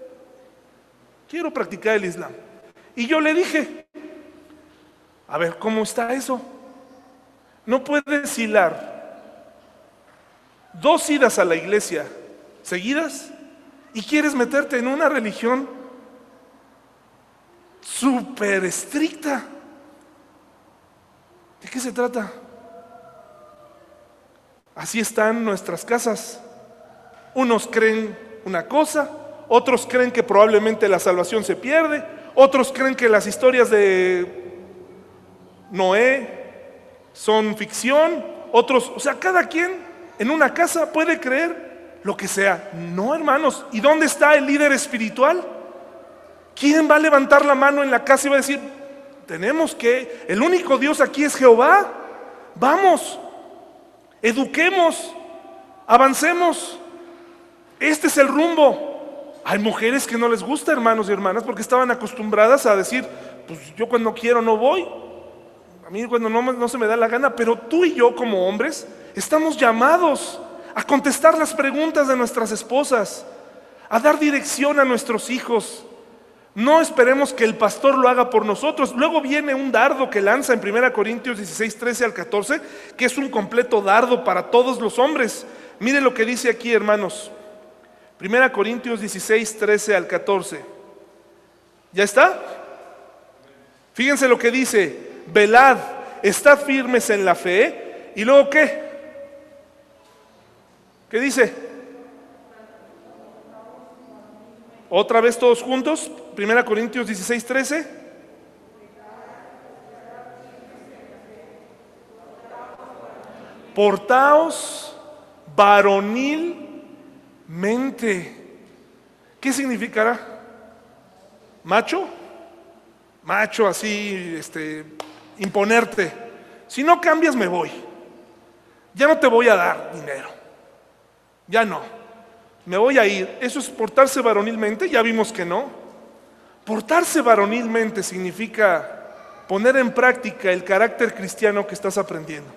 quiero practicar el Islam. Y yo le dije, a ver, ¿cómo está eso? No puedes hilar dos idas a la iglesia seguidas y quieres meterte en una religión súper estricta. ¿De qué se trata? Así están nuestras casas. Unos creen una cosa, otros creen que probablemente la salvación se pierde, otros creen que las historias de Noé son ficción, otros, o sea, cada quien en una casa puede creer lo que sea. No, hermanos, ¿y dónde está el líder espiritual? ¿Quién va a levantar la mano en la casa y va a decir, tenemos que, el único Dios aquí es Jehová? Vamos, eduquemos, avancemos. Este es el rumbo. Hay mujeres que no les gusta, hermanos y hermanas, porque estaban acostumbradas a decir, pues yo cuando quiero no voy, a mí cuando no, no se me da la gana, pero tú y yo como hombres estamos llamados a contestar las preguntas de nuestras esposas, a dar dirección a nuestros hijos. No esperemos que el pastor lo haga por nosotros. Luego viene un dardo que lanza en 1 Corintios 16, 13 al 14, que es un completo dardo para todos los hombres. Mire lo que dice aquí, hermanos. 1 Corintios 16, 13 al 14. ¿Ya está? Fíjense lo que dice, velad, estad firmes en la fe. ¿Y luego qué? ¿Qué dice? Otra vez todos juntos, 1 Corintios 16, 13. Portaos varonilmente. ¿Qué significará? ¿Macho? Macho así, este, imponerte. Si no cambias, me voy. Ya no te voy a dar dinero. Ya no. Me voy a ir. ¿Eso es portarse varonilmente? Ya vimos que no. Portarse varonilmente significa poner en práctica el carácter cristiano que estás aprendiendo.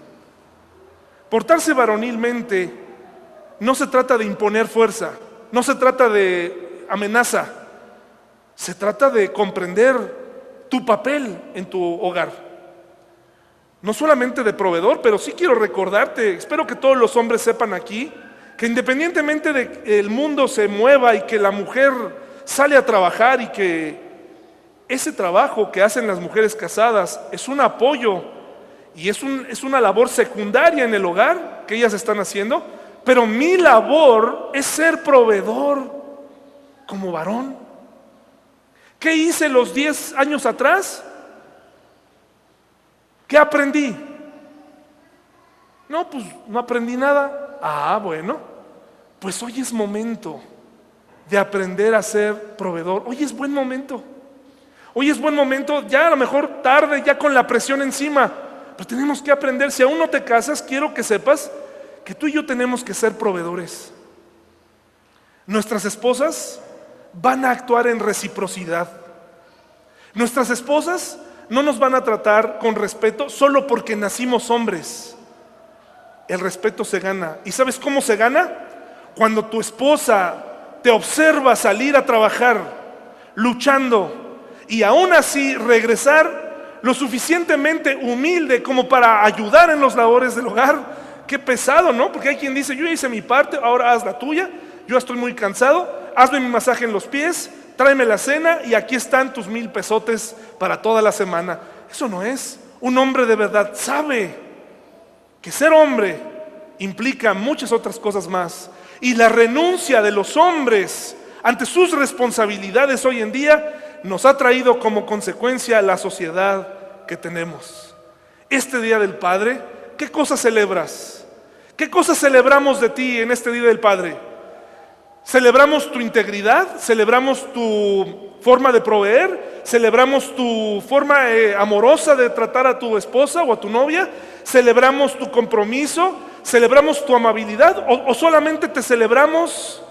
Portarse varonilmente no se trata de imponer fuerza, no se trata de amenaza, se trata de comprender tu papel en tu hogar. No solamente de proveedor, pero sí quiero recordarte, espero que todos los hombres sepan aquí, que independientemente de que el mundo se mueva y que la mujer sale a trabajar y que ese trabajo que hacen las mujeres casadas es un apoyo y es, es una labor secundaria en el hogar que ellas están haciendo, pero mi labor es ser proveedor como varón. ¿Qué hice los 10 años atrás? ¿Qué aprendí? No, pues no aprendí nada. Ah, bueno, pues hoy es momento de aprender a ser proveedor. Hoy es buen momento. Hoy es buen momento, ya a lo mejor tarde, ya con la presión encima, pero tenemos que aprender, si aún no te casas, quiero que sepas que tú y yo tenemos que ser proveedores. Nuestras esposas van a actuar en reciprocidad. Nuestras esposas no nos van a tratar con respeto solo porque nacimos hombres. El respeto se gana. ¿Y sabes cómo se gana? Cuando tu esposa te observa salir a trabajar, luchando, y aún así regresar lo suficientemente humilde como para ayudar en los labores del hogar. Qué pesado, ¿no? Porque hay quien dice, yo hice mi parte, ahora haz la tuya, yo estoy muy cansado, hazme mi masaje en los pies, tráeme la cena y aquí están tus mil pesotes para toda la semana. Eso no es. Un hombre de verdad sabe que ser hombre implica muchas otras cosas más. Y la renuncia de los hombres ante sus responsabilidades hoy en día nos ha traído como consecuencia la sociedad que tenemos. Este Día del Padre, ¿qué cosas celebras? ¿Qué cosas celebramos de ti en este Día del Padre? ¿Celebramos tu integridad? ¿Celebramos tu forma de proveer? ¿Celebramos tu forma eh, amorosa de tratar a tu esposa o a tu novia? ¿Celebramos tu compromiso? ¿Celebramos tu amabilidad? ¿O, solamente te celebramos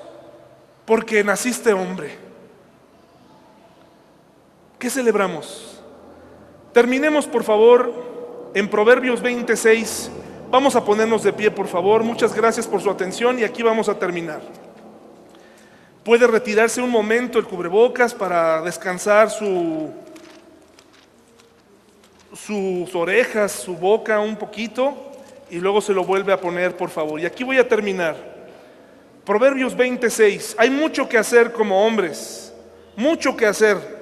porque naciste hombre? ¿Qué celebramos? Terminemos, por favor, en Proverbios 26. Vamos a ponernos de pie, por favor. Muchas gracias por su atención y aquí vamos a terminar. Puede retirarse un momento el cubrebocas para descansar su, sus orejas, su boca un poquito y luego se lo vuelve a poner, por favor. Y aquí voy a terminar. Proverbios 26. Hay mucho que hacer como hombres, mucho que hacer.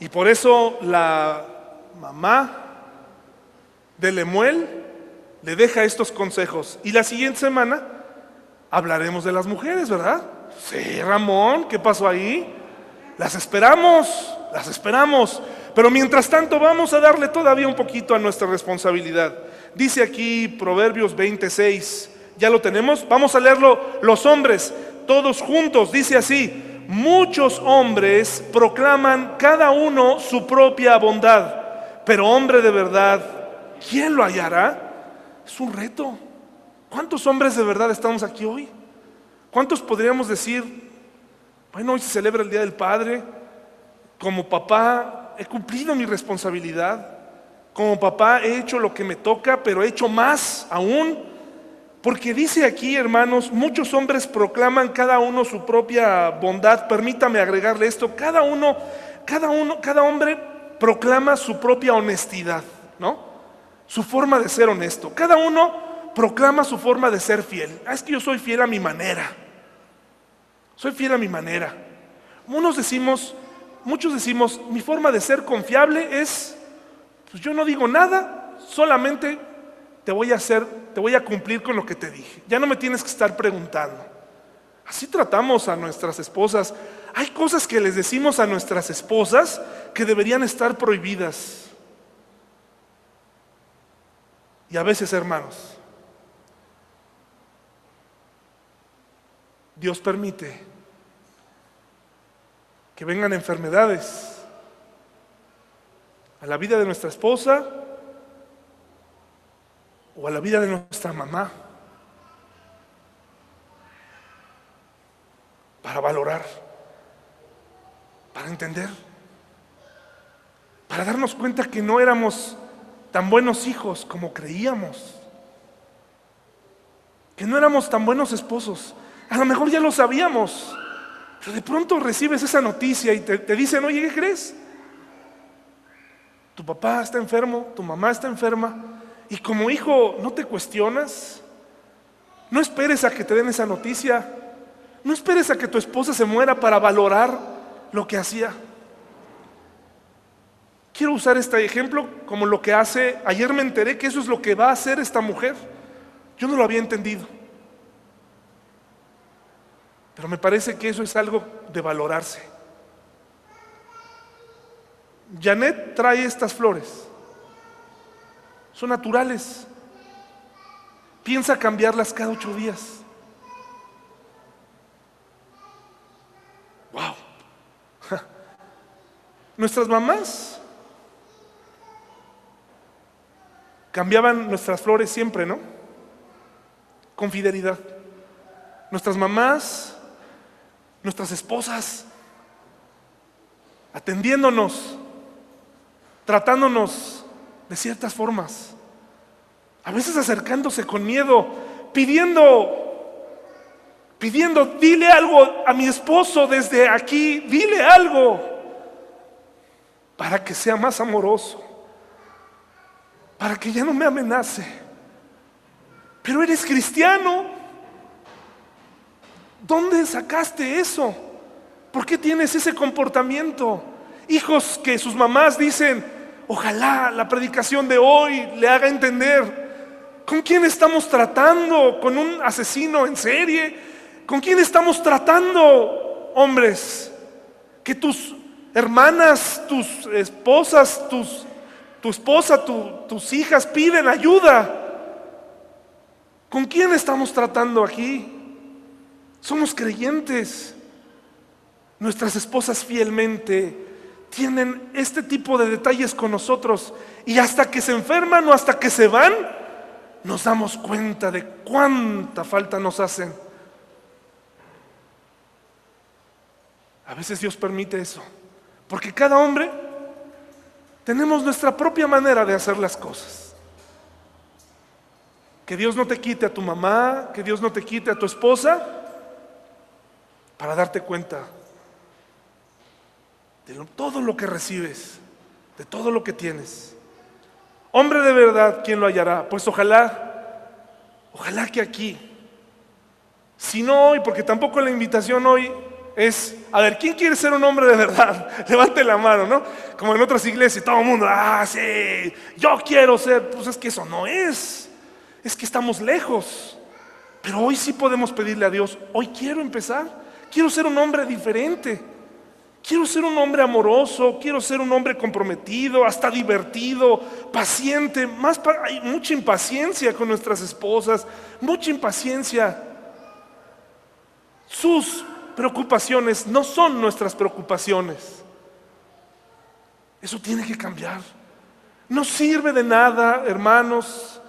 Y por eso la mamá de Lemuel le deja estos consejos. Y la siguiente semana hablaremos de las mujeres, ¿verdad? Sí, Ramón, ¿qué pasó ahí? Las esperamos, las esperamos. Pero mientras tanto vamos a darle todavía un poquito a nuestra responsabilidad. Dice aquí Proverbios 26, ¿ya lo tenemos? Vamos a leerlo los hombres, todos juntos. Dice así, muchos hombres proclaman cada uno su propia bondad, pero hombre de verdad, ¿quién lo hallará? Es un reto. ¿Cuántos hombres de verdad estamos aquí hoy? ¿Cuántos podríamos decir, bueno, hoy se celebra el Día del Padre, como papá he cumplido mi responsabilidad, como papá he hecho lo que me toca, pero he hecho más aún, porque dice aquí, hermanos, muchos hombres proclaman cada uno su propia bondad, permítame agregarle esto, cada uno, cada uno, cada hombre proclama su propia honestidad, ¿no? Su forma de ser honesto. Cada uno proclama su forma de ser fiel. Ah, es que yo soy fiel a mi manera. Soy fiel a mi manera. Unos decimos, muchos decimos, mi forma de ser confiable es, pues yo no digo nada, solamente te voy a hacer, te voy a cumplir con lo que te dije. Ya no me tienes que estar preguntando. Así tratamos a nuestras esposas. Hay cosas que les decimos a nuestras esposas que deberían estar prohibidas. Y a veces, hermanos, Dios permite que vengan enfermedades a la vida de nuestra esposa o a la vida de nuestra mamá para valorar, para entender, para darnos cuenta que no éramos tan buenos hijos como creíamos, que no éramos tan buenos esposos. A lo mejor ya lo sabíamos, pero de pronto recibes esa noticia y te, dicen, oye, ¿qué crees? Tu papá está enfermo, tu mamá está enferma, y como hijo no te cuestionas, no esperes a que te den esa noticia, no esperes a que tu esposa se muera para valorar lo que hacía. Quiero usar este ejemplo como lo que hace, ayer me enteré que eso es lo que va a hacer esta mujer. Yo no lo había entendido. Pero me parece que eso es algo de valorarse. Janet trae estas flores. Son naturales. Piensa cambiarlas cada ocho días. Wow. [LAUGHS] Nuestras mamás cambiaban nuestras flores siempre, ¿no? Con fidelidad. Nuestras mamás nuestras esposas, atendiéndonos, tratándonos de ciertas formas, a veces acercándose con miedo, pidiendo, pidiendo, dile algo a mi esposo desde aquí, dile algo para que sea más amoroso, para que ya no me amenace. Pero eres cristiano. ¿Dónde sacaste eso? ¿Por qué tienes ese comportamiento? Hijos que sus mamás dicen, ojalá la predicación de hoy le haga entender con quién estamos tratando, con un asesino en serie, con quién estamos tratando, hombres, que tus hermanas, tus esposas, tu esposa, tus hijas piden ayuda. ¿Con quién estamos tratando aquí? Somos creyentes. Nuestras esposas fielmente tienen este tipo de detalles con nosotros y hasta que se enferman o hasta que se van, nos damos cuenta de cuánta falta nos hacen. A veces Dios permite eso, porque cada hombre tenemos nuestra propia manera de hacer las cosas. Que Dios no te quite a tu mamá, que Dios no te quite a tu esposa, para darte cuenta de todo lo que recibes, de todo lo que tienes. Hombre de verdad, ¿quién lo hallará? Pues ojalá, ojalá que aquí, si no hoy, porque tampoco la invitación hoy es, a ver, ¿quién quiere ser un hombre de verdad? [LAUGHS] Levante la mano, ¿no? Como en otras iglesias, todo el mundo, ah, sí, yo quiero ser, pues es que eso no es, es que estamos lejos. Pero hoy sí podemos pedirle a Dios, hoy quiero empezar. Quiero ser un hombre diferente. Quiero ser un hombre amoroso, quiero ser un hombre comprometido, hasta divertido, paciente. Más hay mucha impaciencia con nuestras esposas, mucha impaciencia. Sus preocupaciones no son nuestras preocupaciones. Eso tiene que cambiar. No sirve de nada, hermanos,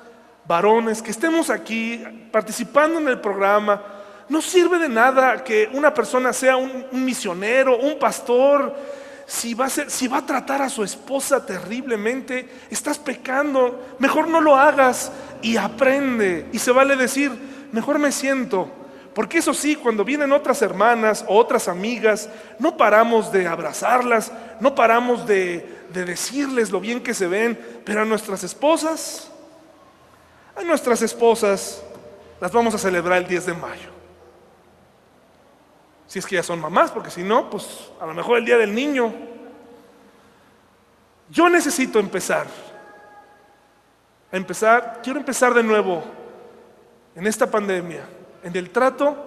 varones, que estemos aquí participando en el programa No sirve de nada que una persona sea un, misionero, un pastor, si va, a tratar a su esposa terriblemente, estás pecando, mejor no lo hagas y aprende. Y se vale decir, mejor me siento. Porque eso sí, cuando vienen otras hermanas o otras amigas, no paramos de abrazarlas, no paramos de decirles lo bien que se ven, pero a nuestras esposas, a nuestras esposas las vamos a celebrar el 10 de mayo. Si es que ya son mamás, porque si no, pues a lo mejor el día del niño. Yo necesito empezar. A empezar, quiero empezar de nuevo en esta pandemia, en el trato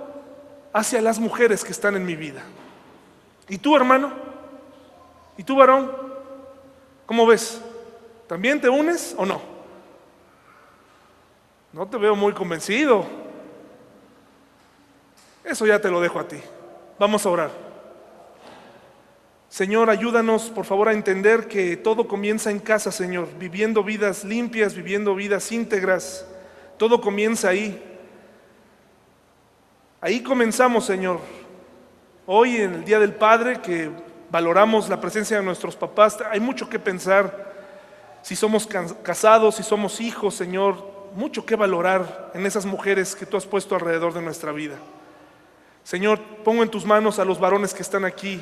hacia las mujeres que están en mi vida. ¿Y tú, hermano? ¿Y tú, varón? ¿Cómo ves? ¿También te unes o no? No te veo muy convencido. Eso ya te lo dejo a ti. Vamos a orar. Señor, ayúdanos por favor a entender que todo comienza en casa, Señor, viviendo vidas limpias, viviendo vidas íntegras. Todo comienza ahí. Ahí comenzamos, Señor. Hoy en el Día del Padre, que valoramos la presencia de nuestros papás, hay mucho que pensar. Si somos casados, si somos hijos, Señor, mucho que valorar en esas mujeres que tú has puesto alrededor de nuestra vida. Señor, pongo en tus manos a los varones que están aquí,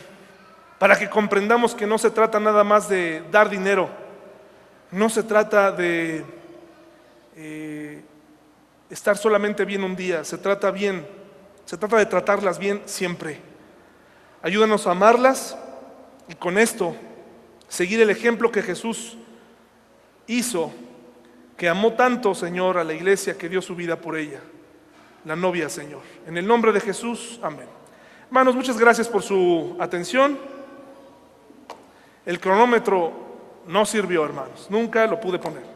para que comprendamos que no se trata nada más de dar dinero, no se trata de eh, estar solamente bien un día, se trata bien, se trata de tratarlas bien siempre. Ayúdanos a amarlas y con esto seguir el ejemplo que Jesús hizo, que amó tanto, Señor, a la iglesia que dio su vida por ella, la novia, Señor. En el nombre de Jesús, amén. Hermanos, muchas gracias por su atención. El cronómetro no sirvió, hermanos. Nunca lo pude poner.